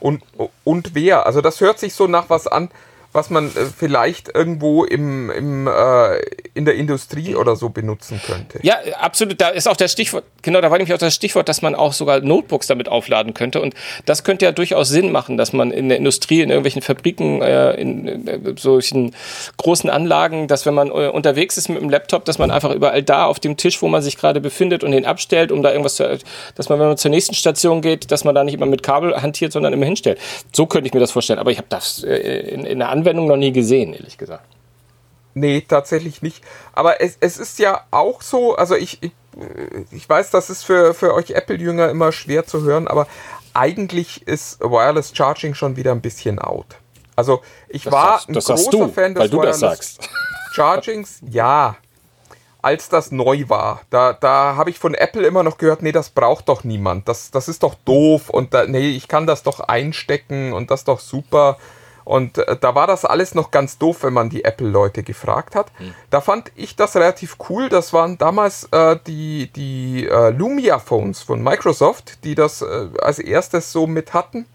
Und, und wer? Also das hört sich so nach was an, was man äh, vielleicht irgendwo im, im, äh, in der Industrie oder so benutzen könnte. Ja, absolut. Da ist auch das Stichwort, genau, da war nämlich auch das Stichwort, dass man auch sogar Notebooks damit aufladen könnte. Und das könnte ja durchaus Sinn machen, dass man in der Industrie, in irgendwelchen Fabriken, äh, in, in, solchen großen Anlagen, dass wenn man äh, unterwegs ist mit dem Laptop, dass man einfach überall da auf dem Tisch, wo man sich gerade befindet und den abstellt, um da irgendwas zu, dass man, wenn man zur nächsten Station geht, dass man da nicht immer mit Kabel hantiert, sondern immer hinstellt. So könnte ich mir das vorstellen. Aber ich habe das äh, in, in der Anwendung noch nie gesehen, ehrlich gesagt. Nee, tatsächlich nicht. Aber es, es ist ja auch so, also ich, ich, ich weiß, das ist für, für euch Apple-Jünger immer schwer zu hören, aber eigentlich ist Wireless Charging schon wieder ein bisschen out. Also ich das war sagst, ein großer du, Fan des Wireless Chargings. Ja, als das neu war. Da, da habe ich von Apple immer noch gehört, nee, das braucht doch niemand. Das, das ist doch doof und da, nee, ich kann das doch einstecken und das ist doch super. Und äh, da war das alles noch ganz doof, wenn man die Apple-Leute gefragt hat. Hm. Da fand ich das relativ cool. Das waren damals äh, die, die äh, Lumia-Phones von Microsoft, die das äh, als erstes so mit hatten.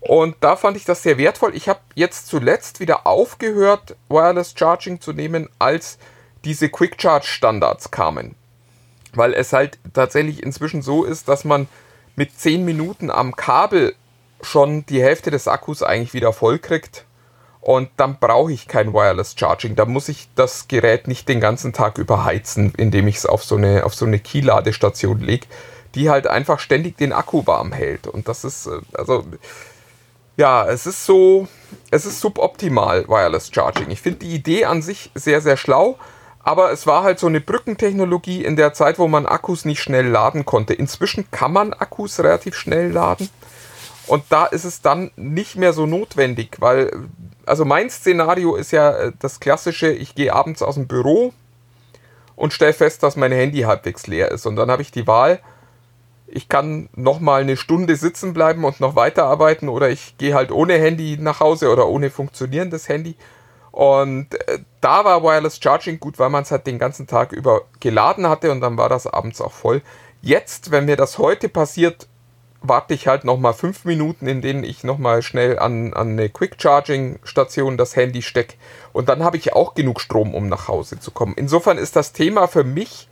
Und da fand ich das sehr wertvoll. Ich habe jetzt zuletzt wieder aufgehört, Wireless Charging zu nehmen, als diese Quick Charge Standards kamen. Weil es halt tatsächlich inzwischen so ist, dass man mit 10 Minuten am Kabel schon die Hälfte des Akkus eigentlich wieder voll kriegt. Und dann brauche ich kein Wireless Charging. Da muss ich das Gerät nicht den ganzen Tag überheizen, indem ich es auf so eine, so eine Key-Ladestation lege, die halt einfach ständig den Akku warm hält. Und das ist, äh, also, ja, es ist so, es ist suboptimal, Wireless Charging. Ich finde die Idee an sich sehr, sehr schlau, Aber es war halt so eine Brückentechnologie in der Zeit, wo man Akkus nicht schnell laden konnte. Inzwischen kann man Akkus relativ schnell laden. Und da ist es dann nicht mehr so notwendig, weil, also mein Szenario ist ja äh, das klassische, ich gehe abends aus dem Büro und stelle fest, dass mein Handy halbwegs leer ist. Und dann habe ich die Wahl, ich kann noch mal eine Stunde sitzen bleiben und noch weiterarbeiten oder ich gehe halt ohne Handy nach Hause oder ohne funktionierendes Handy. Und äh, da war Wireless Charging gut, weil man es halt den ganzen Tag über geladen hatte und dann war das abends auch voll. Jetzt, wenn mir das heute passiert, warte ich halt nochmal fünf Minuten, in denen ich nochmal schnell an, an eine Quick Charging Station das Handy stecke. Und dann habe ich auch genug Strom, um nach Hause zu kommen. Insofern ist das Thema für mich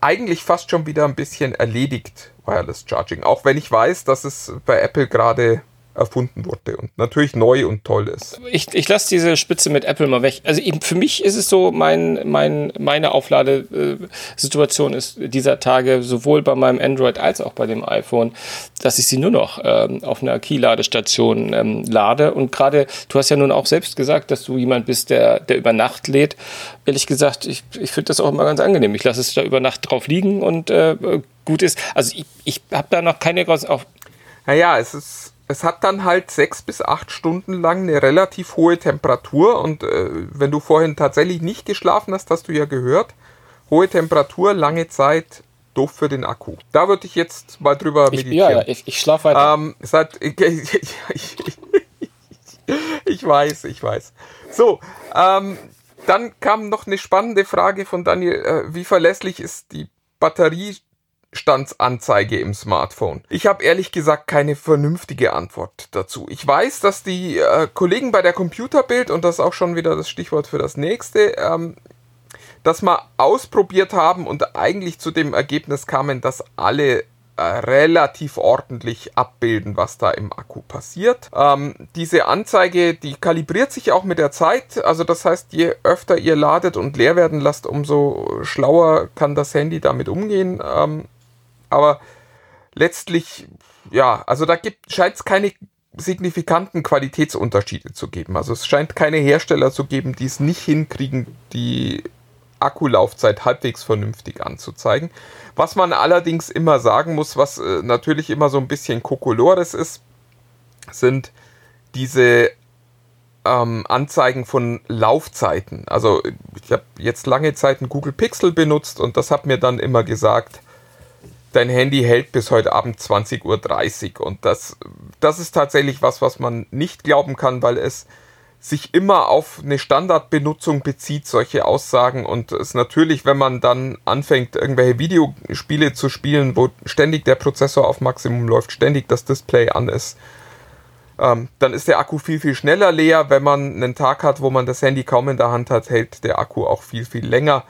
eigentlich fast schon wieder ein bisschen erledigt, Wireless Charging. Auch wenn ich weiß, dass es bei Apple gerade erfunden wurde und natürlich neu und toll ist. Ich, ich lasse diese Spitze mit Apple mal weg. Also eben für mich ist es so, mein, mein, meine Aufladesituation ist dieser Tage sowohl bei meinem Android als auch bei dem iPhone, dass ich sie nur noch ähm, auf einer Key-Ladestation ähm, lade. Und gerade, du hast ja nun auch selbst gesagt, dass du jemand bist, der, der über Nacht lädt. Ehrlich gesagt, ich, ich finde das auch immer ganz angenehm. Ich lasse es da über Nacht drauf liegen und äh, gut ist. Also ich, ich habe da noch keine großen. Naja, es ist es hat dann halt sechs bis acht Stunden lang eine relativ hohe Temperatur und äh, wenn du vorhin tatsächlich nicht geschlafen hast, hast du ja gehört, hohe Temperatur, lange Zeit, doof für den Akku. Da würde ich jetzt mal drüber meditieren. Ich, ja, ja, ich, ich schlafe weiter. Ähm, seit, ich, ich, ich, weiß, ich weiß. So, ähm, dann kam noch eine spannende Frage von Daniel. Äh, wie verlässlich ist die Batterie Standsanzeige im Smartphone? Ich habe ehrlich gesagt keine vernünftige Antwort dazu. Ich weiß, dass die äh, Kollegen bei der Computerbild, und das ist auch schon wieder das Stichwort für das nächste, ähm, das mal ausprobiert haben und eigentlich zu dem Ergebnis kamen, dass alle äh, relativ ordentlich abbilden, was da im Akku passiert. Ähm, diese Anzeige, die kalibriert sich auch mit der Zeit. Also das heißt, je öfter ihr ladet und leer werden lasst, umso schlauer kann das Handy damit umgehen. Ähm, aber letztlich, ja, also da scheint es keine signifikanten Qualitätsunterschiede zu geben. Also es scheint keine Hersteller zu geben, die es nicht hinkriegen, die Akkulaufzeit halbwegs vernünftig anzuzeigen. Was man allerdings immer sagen muss, was äh, natürlich immer so ein bisschen Kokolores ist, sind diese ähm, Anzeigen von Laufzeiten. Also ich habe jetzt lange Zeit ein Google Pixel benutzt und das hat mir dann immer gesagt, dein Handy hält bis heute Abend 20.30 Uhr. Und das, das ist tatsächlich was, was man nicht glauben kann, weil es sich immer auf eine Standardbenutzung bezieht, solche Aussagen. Und es natürlich, wenn man dann anfängt, irgendwelche Videospiele zu spielen, wo ständig der Prozessor auf Maximum läuft, ständig das Display an ist, ähm, dann ist der Akku viel, viel schneller leer. Wenn man einen Tag hat, wo man das Handy kaum in der Hand hat, hält der Akku auch viel, viel länger.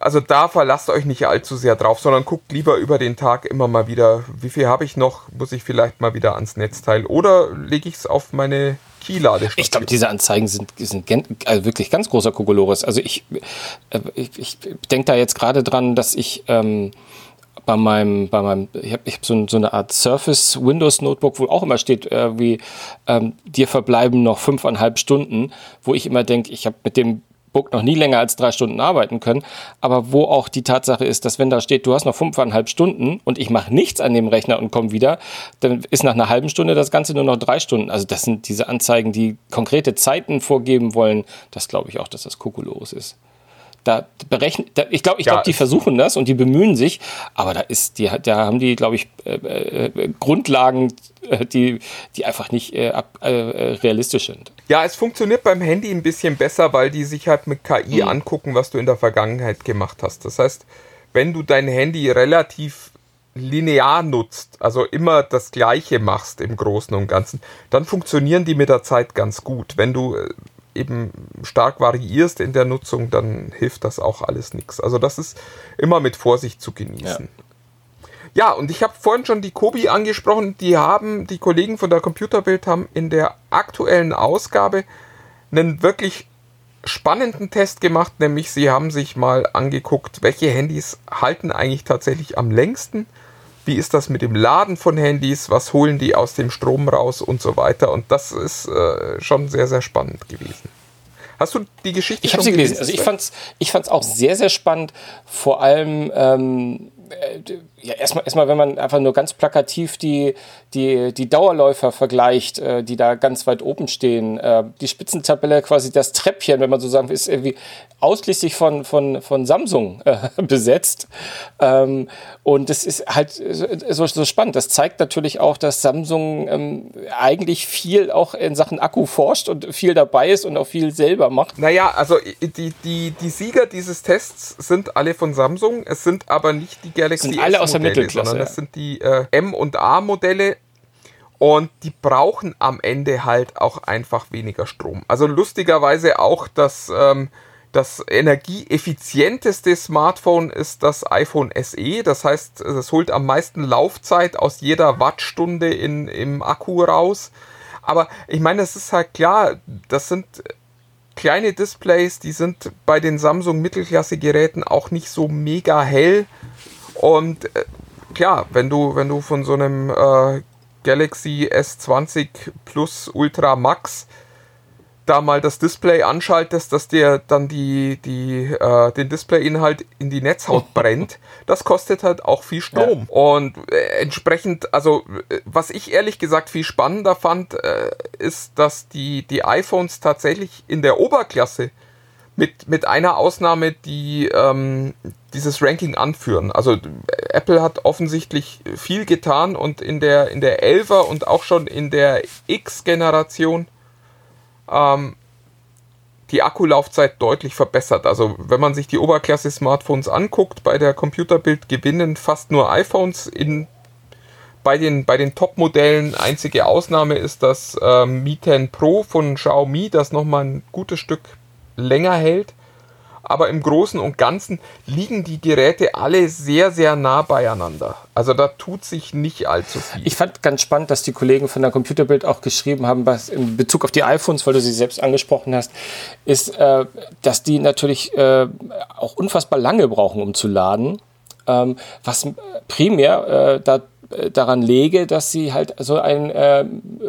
Also da verlasst euch nicht allzu sehr drauf, sondern guckt lieber über den Tag immer mal wieder, wie viel habe ich noch, muss ich vielleicht mal wieder ans Netzteil oder lege ich es auf meine Key-Ladestation. Ich glaube, diese Anzeigen sind, sind also wirklich ganz großer Kokolores. Also ich, äh, ich, ich denke da jetzt gerade dran, dass ich ähm, bei meinem, bei meinem, ich habe hab so, so, eine Art Surface Windows Notebook, wo auch immer steht, äh, wie ähm, dir verbleiben noch fünfeinhalb Stunden, wo ich immer denke, ich habe mit dem Book noch nie länger als drei Stunden arbeiten können, aber wo auch die Tatsache ist, dass wenn da steht, du hast noch fünfeinhalb Stunden und ich mache nichts an dem Rechner und komme wieder, dann ist nach einer halben Stunde das Ganze nur noch drei Stunden. Also das sind diese Anzeigen, die konkrete Zeiten vorgeben wollen. Das glaube ich auch, dass das kokulos ist. Da berechnen, ich glaube, ich glaube, die versuchen das und die bemühen sich, aber da ist, die, da haben die, glaube ich, äh, äh, Grundlagen, äh, die, die einfach nicht äh, äh, realistisch sind. Ja, es funktioniert beim Handy ein bisschen besser, weil die sich halt mit KI mhm. angucken, was du in der Vergangenheit gemacht hast. Das heißt, wenn du dein Handy relativ linear nutzt, also immer das Gleiche machst im Großen und Ganzen, dann funktionieren die mit der Zeit ganz gut. Wenn du äh, eben stark variierst in der Nutzung, dann hilft das auch alles nichts. Also das ist immer mit Vorsicht zu genießen. Ja, ja und ich habe vorhin schon die Kobi angesprochen. Die haben, die Kollegen von der Computerbild haben in der aktuellen Ausgabe einen wirklich spannenden Test gemacht, nämlich sie haben sich mal angeguckt, welche Handys halten eigentlich tatsächlich am längsten wie ist das mit dem Laden von Handys, was holen die aus dem Strom raus und so weiter. Und das ist äh, schon sehr, sehr spannend gewesen. Hast du die Geschichte ich schon sie gelesen? Also ich fand's, ich fand's auch sehr, sehr spannend. Vor allem ähm, äh, ja, erstmal, erstmal, wenn man einfach nur ganz plakativ die, die, die Dauerläufer vergleicht, äh, die da ganz weit oben stehen. Äh, die Spitzentabelle, quasi das Treppchen, wenn man so sagen will, ist irgendwie ausschließlich von, von, von Samsung äh, besetzt. Ähm, und das ist halt so, so spannend. Das zeigt natürlich auch, dass Samsung ähm, eigentlich viel auch in Sachen Akku forscht und viel dabei ist und auch viel selber macht. Naja, also die, die, die Sieger dieses Tests sind alle von Samsung. Es sind aber nicht die Galaxy sind alle aus der Mittelklasse. Sondern das sind die äh, M- und A-Modelle und die brauchen am Ende halt auch einfach weniger Strom. Also lustigerweise auch das, ähm, das energieeffizienteste Smartphone ist das iPhone SE. Das heißt, es holt am meisten Laufzeit aus jeder Wattstunde in, im Akku raus. Aber ich meine, es ist halt klar, das sind kleine Displays, die sind bei den Samsung Mittelklasse-Geräten auch nicht so mega hell. Und äh, klar, wenn du, wenn du von so einem äh, Galaxy S20 Plus Ultra Max da mal das Display anschaltest, dass dir dann die, die, äh, den Display-Inhalt in die Netzhaut brennt, das kostet halt auch viel Strom. Ja. Und äh, entsprechend, also was ich ehrlich gesagt viel spannender fand, äh, ist, dass die, die iPhones tatsächlich in der Oberklasse mit, mit einer Ausnahme, die ähm, dieses Ranking anführen. Also Apple hat offensichtlich viel getan und in der, in der 11er und auch schon in der X-Generation ähm, die Akkulaufzeit deutlich verbessert. Also wenn man sich die Oberklasse-Smartphones anguckt, bei der Computerbild gewinnen fast nur iPhones in bei den, bei den Top-Modellen einzige Ausnahme ist das ähm, Mi 10 Pro von Xiaomi, das nochmal ein gutes Stück länger hält. Aber im Großen und Ganzen liegen die Geräte alle sehr, sehr nah beieinander. Also da tut sich nicht allzu viel. Ich fand ganz spannend, dass die Kollegen von der Computerbild auch geschrieben haben, was in Bezug auf die iPhones, weil du sie selbst angesprochen hast, ist, äh, dass die natürlich äh, auch unfassbar lange brauchen, um zu laden. Ähm, was primär äh, da daran lege, dass sie halt so ein äh,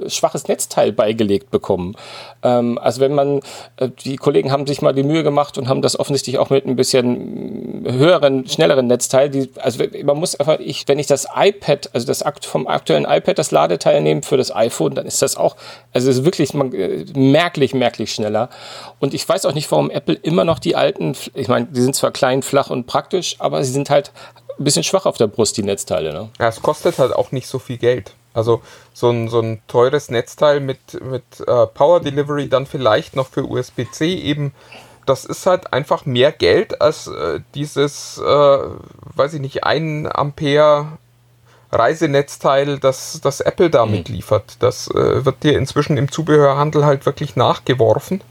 schwaches Netzteil beigelegt bekommen. Ähm, also wenn man, äh, die Kollegen haben sich mal die Mühe gemacht und haben das offensichtlich auch mit ein bisschen höheren, schnelleren Netzteil. Die, also man muss einfach, ich, wenn ich das iPad, also das vom aktuellen iPad das Ladeteil nehme für das iPhone, dann ist das auch, also es ist wirklich man, äh, merklich, merklich schneller. Und ich weiß auch nicht, warum Apple immer noch die alten, ich meine, die sind zwar klein, flach und praktisch, aber sie sind halt ein bisschen schwach auf der Brust, die Netzteile. Ne? Ja, es kostet halt auch nicht so viel Geld. Also so ein, so ein teures Netzteil mit, mit äh, Power Delivery dann vielleicht noch für USB-C eben, das ist halt einfach mehr Geld als äh, dieses, äh, weiß ich nicht, 1 Ampere Reisenetzteil, das, das Apple damit mhm. liefert. Das äh, wird dir inzwischen im Zubehörhandel halt wirklich nachgeworfen.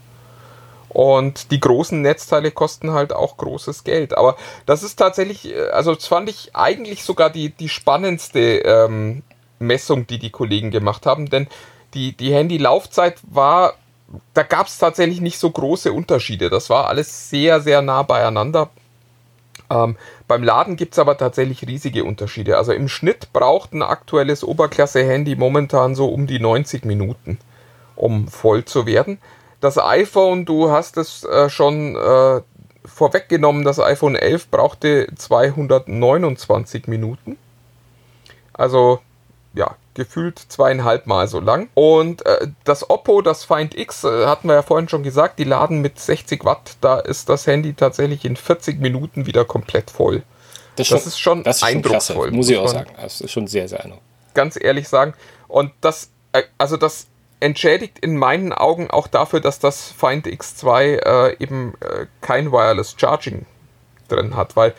Und die großen Netzteile kosten halt auch großes Geld. Aber das ist tatsächlich, äh, also das fand ich eigentlich sogar die, die spannendste ähm, Messung, die die Kollegen gemacht haben. Denn die, die Handy-Laufzeit war, da gab es tatsächlich nicht so große Unterschiede. Das war alles sehr, sehr nah beieinander. Ähm, beim Laden gibt es aber tatsächlich riesige Unterschiede. Also im Schnitt braucht ein aktuelles Oberklasse-Handy momentan so um die 90 Minuten, um voll zu werden das iPhone, du hast es äh, schon äh, vorweggenommen, das iPhone 11 brauchte 229 Minuten. Also ja, gefühlt zweieinhalb Mal so lang. Und äh, das Oppo, das Find X, äh, hatten wir ja vorhin schon gesagt, die laden mit 60 Watt. Da ist das Handy tatsächlich in 40 Minuten wieder komplett voll. Das, das ist schon, das ist eindrucksvoll. Klasse, muss ich auch sagen. Das ist schon sehr, sehr eindrucksvoll. Ganz ehrlich sagen. Und das, äh, also das entschädigt in meinen Augen auch dafür, dass das Find X2 äh, eben äh, kein Wireless Charging drin hat, weil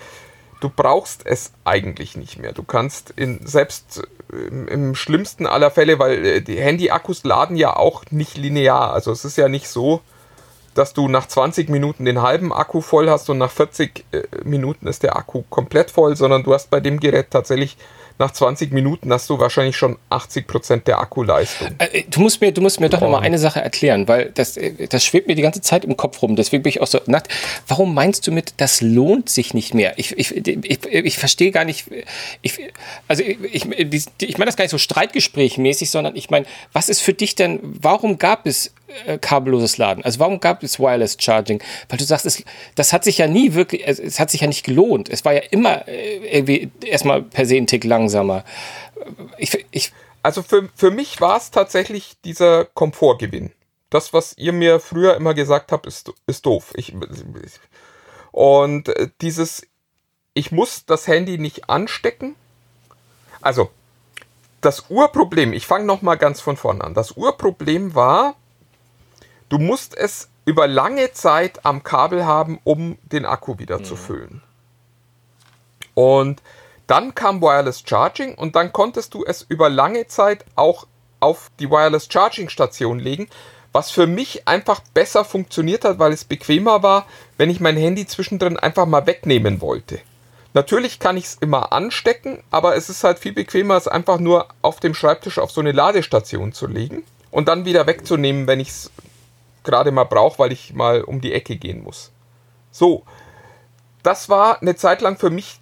du brauchst es eigentlich nicht mehr. Du kannst in, selbst im, äh, im schlimmsten aller Fälle, weil äh, die Handy-Akkus laden ja auch nicht linear. Also es ist ja nicht so, dass du nach 20 Minuten den halben Akku voll hast und nach 40 äh, Minuten ist der Akku komplett voll, sondern du hast bei dem Gerät tatsächlich nach 20 Minuten hast du wahrscheinlich schon 80 Prozent der Akkuleistung. Äh, äh, du musst mir, du musst mir doch noch mal eine Sache erklären, weil das, äh, das schwebt mir die ganze Zeit im Kopf rum. Deswegen bin ich auch so nackt. Warum meinst du mit, das lohnt sich nicht mehr? Ich, ich, ich, ich verstehe gar nicht. Ich, also ich, ich, ich meine das gar nicht so streitgesprächmäßig, sondern ich meine, was ist für dich denn? Warum gab es äh, kabelloses Laden? Also warum gab es Wireless Charging? Weil du sagst, es, das hat sich ja nie wirklich, es, es, hat sich ja nicht gelohnt. Es war ja immer äh, irgendwie erstmal per se ein Tick langsamer. Ich, ich also für, für mich war es tatsächlich dieser Komfortgewinn. Das, was ihr mir früher immer gesagt habt, ist, ist doof. Ich, und äh, dieses, ich muss das Handy nicht anstecken. Also, das Urproblem, ich fange nochmal ganz von vorne an. Das Urproblem war, du musst es über lange Zeit am Kabel haben, um den Akku wieder mhm. zu füllen. Und dann kam Wireless Charging und dann konntest du es über lange Zeit auch auf die Wireless Charging Station legen, was für mich einfach besser funktioniert hat, weil es bequemer war, wenn ich mein Handy zwischendrin einfach mal wegnehmen wollte. Natürlich kann ich es immer anstecken, aber es ist halt viel bequemer, es einfach nur auf dem Schreibtisch auf so eine Ladestation zu legen und dann wieder wegzunehmen, wenn ich es gerade mal brauche, weil ich mal um die Ecke gehen muss. So, das war eine Zeit lang für mich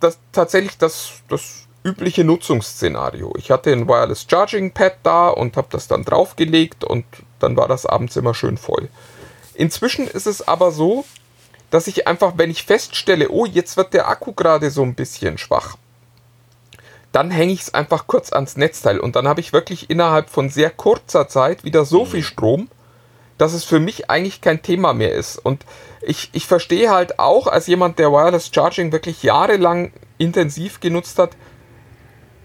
das, tatsächlich das, das übliche Nutzungsszenario. Ich hatte ein Wireless Charging Pad da und habe das dann draufgelegt und dann war das abends immer schön voll. Inzwischen ist es aber so, dass ich einfach, wenn ich feststelle, oh, jetzt wird der Akku gerade so ein bisschen schwach, dann hänge ich es einfach kurz ans Netzteil und dann habe ich wirklich innerhalb von sehr kurzer Zeit wieder so viel Strom, dass es für mich eigentlich kein Thema mehr ist. Und ich, ich verstehe halt auch als jemand, der Wireless Charging wirklich jahrelang intensiv genutzt hat,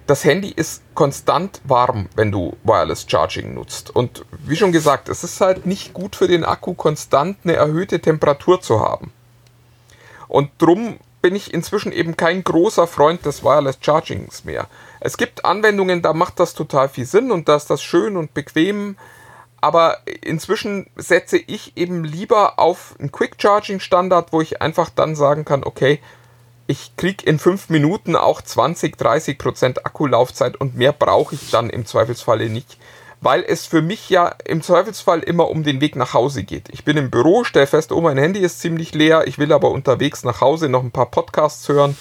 das Handy ist konstant warm, wenn du Wireless Charging nutzt. Und wie schon gesagt, es ist halt nicht gut für den Akku, konstant eine erhöhte Temperatur zu haben. Und drum bin ich inzwischen eben kein großer Freund des Wireless Chargings mehr. Es gibt Anwendungen, da macht das total viel Sinn und da ist das schön und bequem. Aber inzwischen setze ich eben lieber auf einen Quick Charging Standard, wo ich einfach dann sagen kann, okay, ich kriege in fünf Minuten auch 20, 30 Prozent Akkulaufzeit und mehr brauche ich dann im Zweifelsfalle nicht, weil es für mich ja im Zweifelsfall immer um den Weg nach Hause geht. Ich bin im Büro, stelle fest, oh, mein Handy ist ziemlich leer, ich will aber unterwegs nach Hause noch ein paar Podcasts hören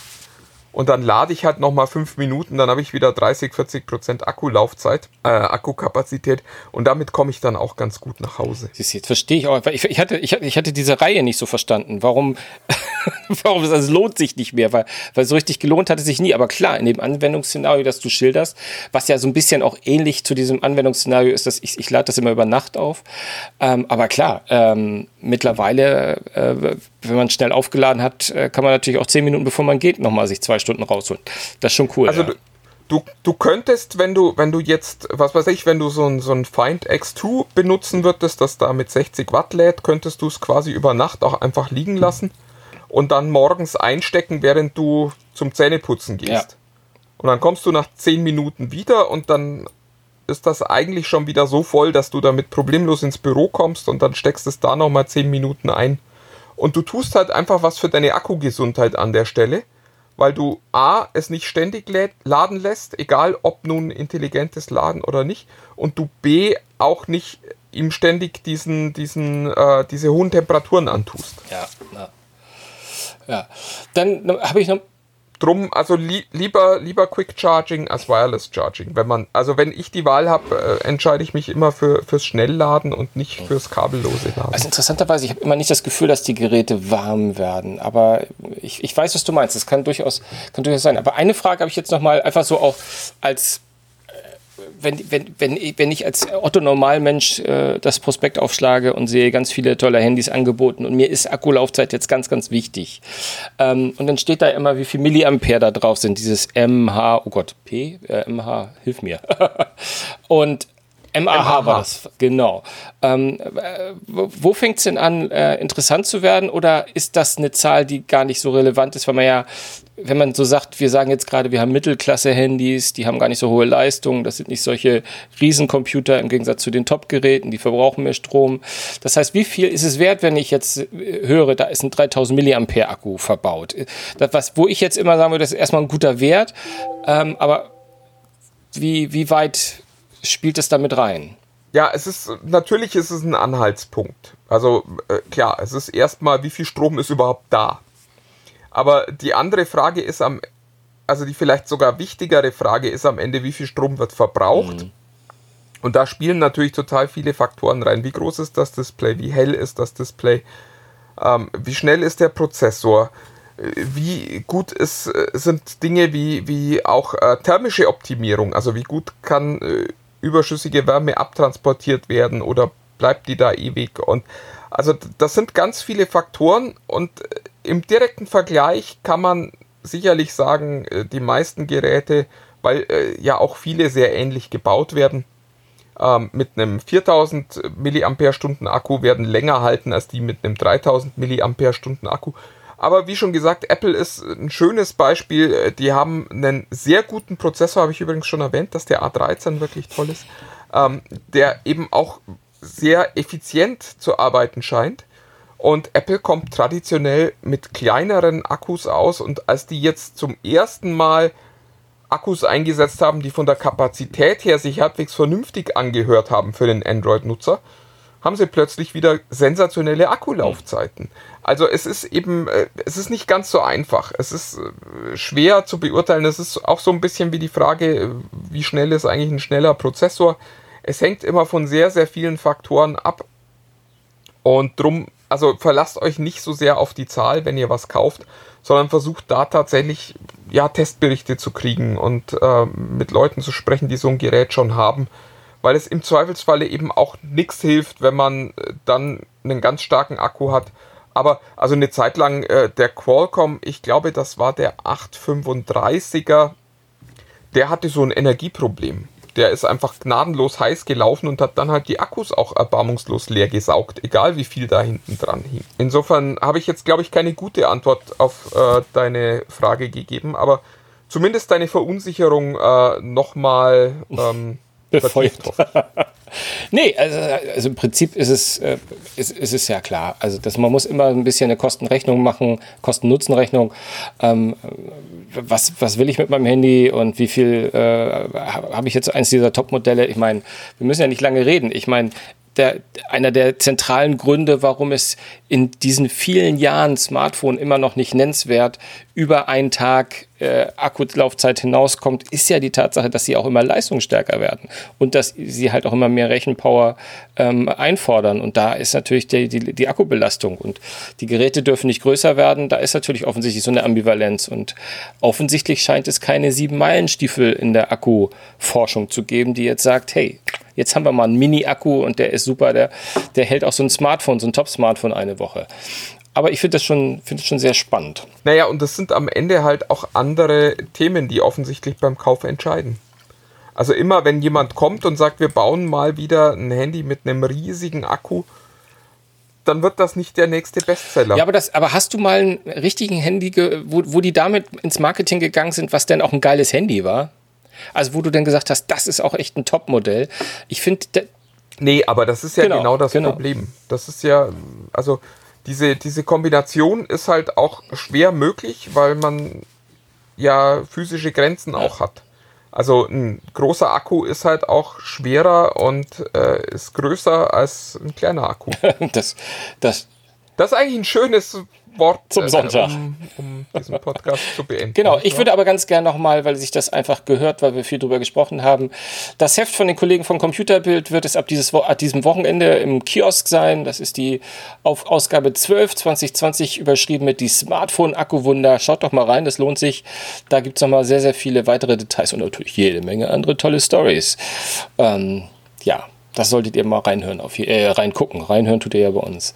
und dann lade ich halt nochmal fünf Minuten, dann habe ich wieder 30, 40 Prozent Akkulaufzeit, äh, Akkukapazität. Und damit komme ich dann auch ganz gut nach Hause. Siehst jetzt verstehe ich auch, ich, ich, hatte, ich, ich hatte diese Reihe nicht so verstanden, warum, warum es also lohnt sich nicht mehr, weil, weil so richtig gelohnt hat es sich nie, aber klar, in dem Anwendungsszenario, das du schilderst, was ja so ein bisschen auch ähnlich zu diesem Anwendungsszenario ist, dass ich, ich lade das immer über Nacht auf, ähm, aber klar, ähm, mittlerweile, äh, wenn man schnell aufgeladen hat, äh, kann man natürlich auch zehn Minuten bevor man geht, nochmal sich zwei Stunden rausholen. Das ist schon cool. Also ja. du, du könntest, wenn du, wenn du jetzt, was weiß ich, wenn du so ein, so ein Find X2 benutzen würdest, das da mit 60 Watt lädt, könntest du es quasi über Nacht auch einfach liegen lassen und dann morgens einstecken, während du zum Zähneputzen gehst. Ja. Und dann kommst du nach zehn Minuten wieder und dann ist das eigentlich schon wieder so voll, dass du damit problemlos ins Büro kommst und dann steckst es da nochmal zehn Minuten ein. Und du tust halt einfach was für deine Akkugesundheit an der Stelle weil du A, es nicht ständig laden lässt, egal ob nun intelligentes Laden oder nicht, und du B, auch nicht ihm ständig diesen, diesen, äh, diese hohen Temperaturen antust. Ja, ja. ja. Dann habe ich noch drum, also li lieber, lieber Quick Charging als Wireless Charging. Wenn man, also wenn ich die Wahl habe, äh, entscheide ich mich immer für, fürs Schnellladen und nicht fürs kabellose Laden. Also interessanterweise, ich habe immer nicht das Gefühl, dass die Geräte warm werden. Aber ich, ich weiß, was du meinst. Das kann durchaus, kann durchaus sein. Aber eine Frage habe ich jetzt nochmal einfach so auch als wenn, wenn, wenn, wenn ich als Otto-Normalmensch äh, das Prospekt aufschlage und sehe ganz viele tolle Handys angeboten und mir ist Akkulaufzeit jetzt ganz, ganz wichtig. Ähm, und dann steht da immer, wie viel Milliampere da drauf sind, dieses MH, oh Gott, P, äh, MH, hilf mir. und MAH, war das, genau. Ähm, äh, wo fängt es denn an, äh, interessant zu werden? Oder ist das eine Zahl, die gar nicht so relevant ist, weil man ja, wenn man so sagt, wir sagen jetzt gerade, wir haben Mittelklasse-Handys, die haben gar nicht so hohe Leistungen, das sind nicht solche Riesencomputer im Gegensatz zu den Top-Geräten, die verbrauchen mehr Strom. Das heißt, wie viel ist es wert, wenn ich jetzt äh, höre, da ist ein 3000 Milliampere Akku verbaut? Das, was, wo ich jetzt immer sagen würde, das ist erstmal ein guter Wert, ähm, aber wie, wie weit spielt es damit rein? Ja, es ist natürlich ist es ein Anhaltspunkt. Also äh, klar, es ist erstmal, wie viel Strom ist überhaupt da. Aber die andere Frage ist am, also die vielleicht sogar wichtigere Frage ist am Ende, wie viel Strom wird verbraucht. Mhm. Und da spielen natürlich total viele Faktoren rein. Wie groß ist das Display? Wie hell ist das Display? Ähm, wie schnell ist der Prozessor? Wie gut ist, äh, sind Dinge wie, wie auch äh, thermische Optimierung? Also wie gut kann äh, überschüssige Wärme abtransportiert werden oder bleibt die da ewig? Und also das sind ganz viele Faktoren und äh, im direkten Vergleich kann man sicherlich sagen, äh, die meisten Geräte, weil äh, ja auch viele sehr ähnlich gebaut werden, ähm, mit einem 4000 mAh Akku werden länger halten als die mit einem 3000 mAh Akku. Aber wie schon gesagt, Apple ist ein schönes Beispiel. Die haben einen sehr guten Prozessor, habe ich übrigens schon erwähnt, dass der A13 wirklich toll ist, ähm, der eben auch sehr effizient zu arbeiten scheint. Und Apple kommt traditionell mit kleineren Akkus aus und als die jetzt zum ersten Mal Akkus eingesetzt haben, die von der Kapazität her sich halbwegs vernünftig angehört haben für den Android-Nutzer, haben sie plötzlich wieder sensationelle Akkulaufzeiten. Also es ist eben, äh, es ist nicht ganz so einfach. Es ist äh, schwer zu beurteilen. Es ist auch so ein bisschen wie die Frage, äh, wie schnell ist eigentlich ein schneller Prozessor. Es hängt immer von sehr, sehr vielen Faktoren ab. Und drum, also verlasst euch nicht so sehr auf die Zahl, wenn ihr was kauft, sondern versucht da tatsächlich ja, Testberichte zu kriegen und äh, mit Leuten zu sprechen, die so ein Gerät schon haben, weil es im Zweifelsfalle eben auch nichts hilft, wenn man äh, dann einen ganz starken Akku hat. Aber also eine Zeit lang äh, der Qualcomm, ich glaube, das war der 835er, der hatte so ein Energieproblem der ist einfach gnadenlos heiß gelaufen und hat dann halt die Akkus auch erbarmungslos leer gesaugt, egal wie viel da hinten dran hing. Insofern habe ich jetzt, glaube ich, keine gute Antwort auf äh, deine Frage gegeben, aber zumindest deine Verunsicherung äh, nochmal ähm. nee, also, also, im Prinzip ist es, äh, ist, ist es ja klar. Also dass man muss immer ein bisschen eine Kostenrechnung machen, Kosten-Nutzen-Rechnung. Ähm, was, was will ich mit meinem Handy und wie viel äh, habe ich jetzt eins dieser Top-Modelle? Ich meine, wir müssen ja nicht lange reden. Ich meine, der, einer der zentralen Gründe, warum es in diesen vielen Jahren Smartphone immer noch nicht nennenswert über einen Tag äh, Akkulaufzeit hinauskommt, ist ja die Tatsache, dass sie auch immer leistungsstärker werden und dass sie halt auch immer mehr Rechenpower ähm, einfordern. Und da ist natürlich die, die, die Akkubelastung und die Geräte dürfen nicht größer werden. Da ist natürlich offensichtlich so eine Ambivalenz und offensichtlich scheint es keine sieben Meilenstiefel in der Akkuforschung zu geben, die jetzt sagt, hey, jetzt haben wir mal einen Mini-Akku und der ist super, der, der hält auch so ein Smartphone, so ein Top-Smartphone eine Woche. Aber ich finde das, schon, find das schon sehr spannend. Naja, und das sind am Ende halt auch andere Themen, die offensichtlich beim Kauf entscheiden. Also immer, wenn jemand kommt und sagt, wir bauen mal wieder ein Handy mit einem riesigen Akku, dann wird das nicht der nächste Bestseller. Ja, aber, das, aber hast du mal einen richtigen Handy, wo, wo die damit ins Marketing gegangen sind, was denn auch ein geiles Handy war? Also wo du dann gesagt hast, das ist auch echt ein Top-Modell. Ich finde... Nee, aber das ist ja genau, genau das genau. Problem. Das ist ja, also diese, diese Kombination ist halt auch schwer möglich, weil man ja physische Grenzen auch hat. Also ein großer Akku ist halt auch schwerer und äh, ist größer als ein kleiner Akku. das, das, das ist eigentlich ein schönes Wort zum äh, Sonntag. Um, um, diesen Podcast zu beenden. Genau, ich würde aber ganz gerne nochmal, weil sich das einfach gehört, weil wir viel drüber gesprochen haben. Das Heft von den Kollegen von Computerbild wird es ab, dieses, ab diesem Wochenende im Kiosk sein. Das ist die auf Ausgabe 12 2020 überschrieben mit die Smartphone-Akkuwunder. Schaut doch mal rein, das lohnt sich. Da gibt es nochmal sehr, sehr viele weitere Details und natürlich jede Menge andere tolle Stories. Ähm, ja, das solltet ihr mal reinhören, auf, äh, reingucken. Reinhören tut ihr ja bei uns.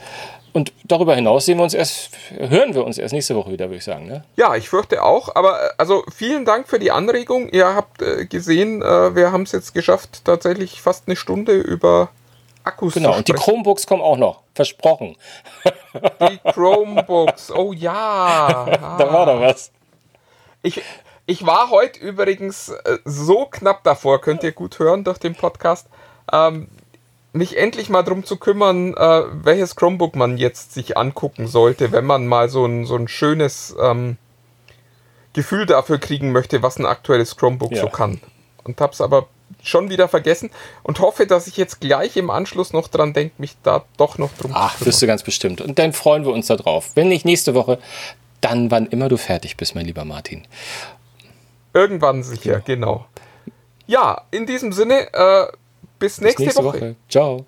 Und darüber hinaus sehen wir uns erst, hören wir uns erst nächste Woche wieder, würde ich sagen. Ne? Ja, ich fürchte auch. Aber äh, also vielen Dank für die Anregung. Ihr habt äh, gesehen, äh, wir haben es jetzt geschafft, tatsächlich fast eine Stunde über Akkus genau, zu Genau, und die Chromebooks kommen auch noch. Versprochen. Die Chromebooks, oh ja. da war doch was. Ich, ich war heute übrigens äh, so knapp davor, könnt ihr gut hören durch den Podcast. Ähm, mich endlich mal darum zu kümmern, äh, welches Chromebook man jetzt sich angucken sollte, wenn man mal so ein, so ein schönes ähm, Gefühl dafür kriegen möchte, was ein aktuelles Chromebook ja. so kann. Und hab's aber schon wieder vergessen und hoffe, dass ich jetzt gleich im Anschluss noch dran denke, mich da doch noch drum Ach, zu kümmern. wirst du ganz bestimmt. Und dann freuen wir uns da drauf. Wenn nicht nächste Woche, dann wann immer du fertig bist, mein lieber Martin. Irgendwann sicher, genau. genau. Ja, in diesem Sinne, äh, bis nächste, bis nächste Woche. Woche. Ciao.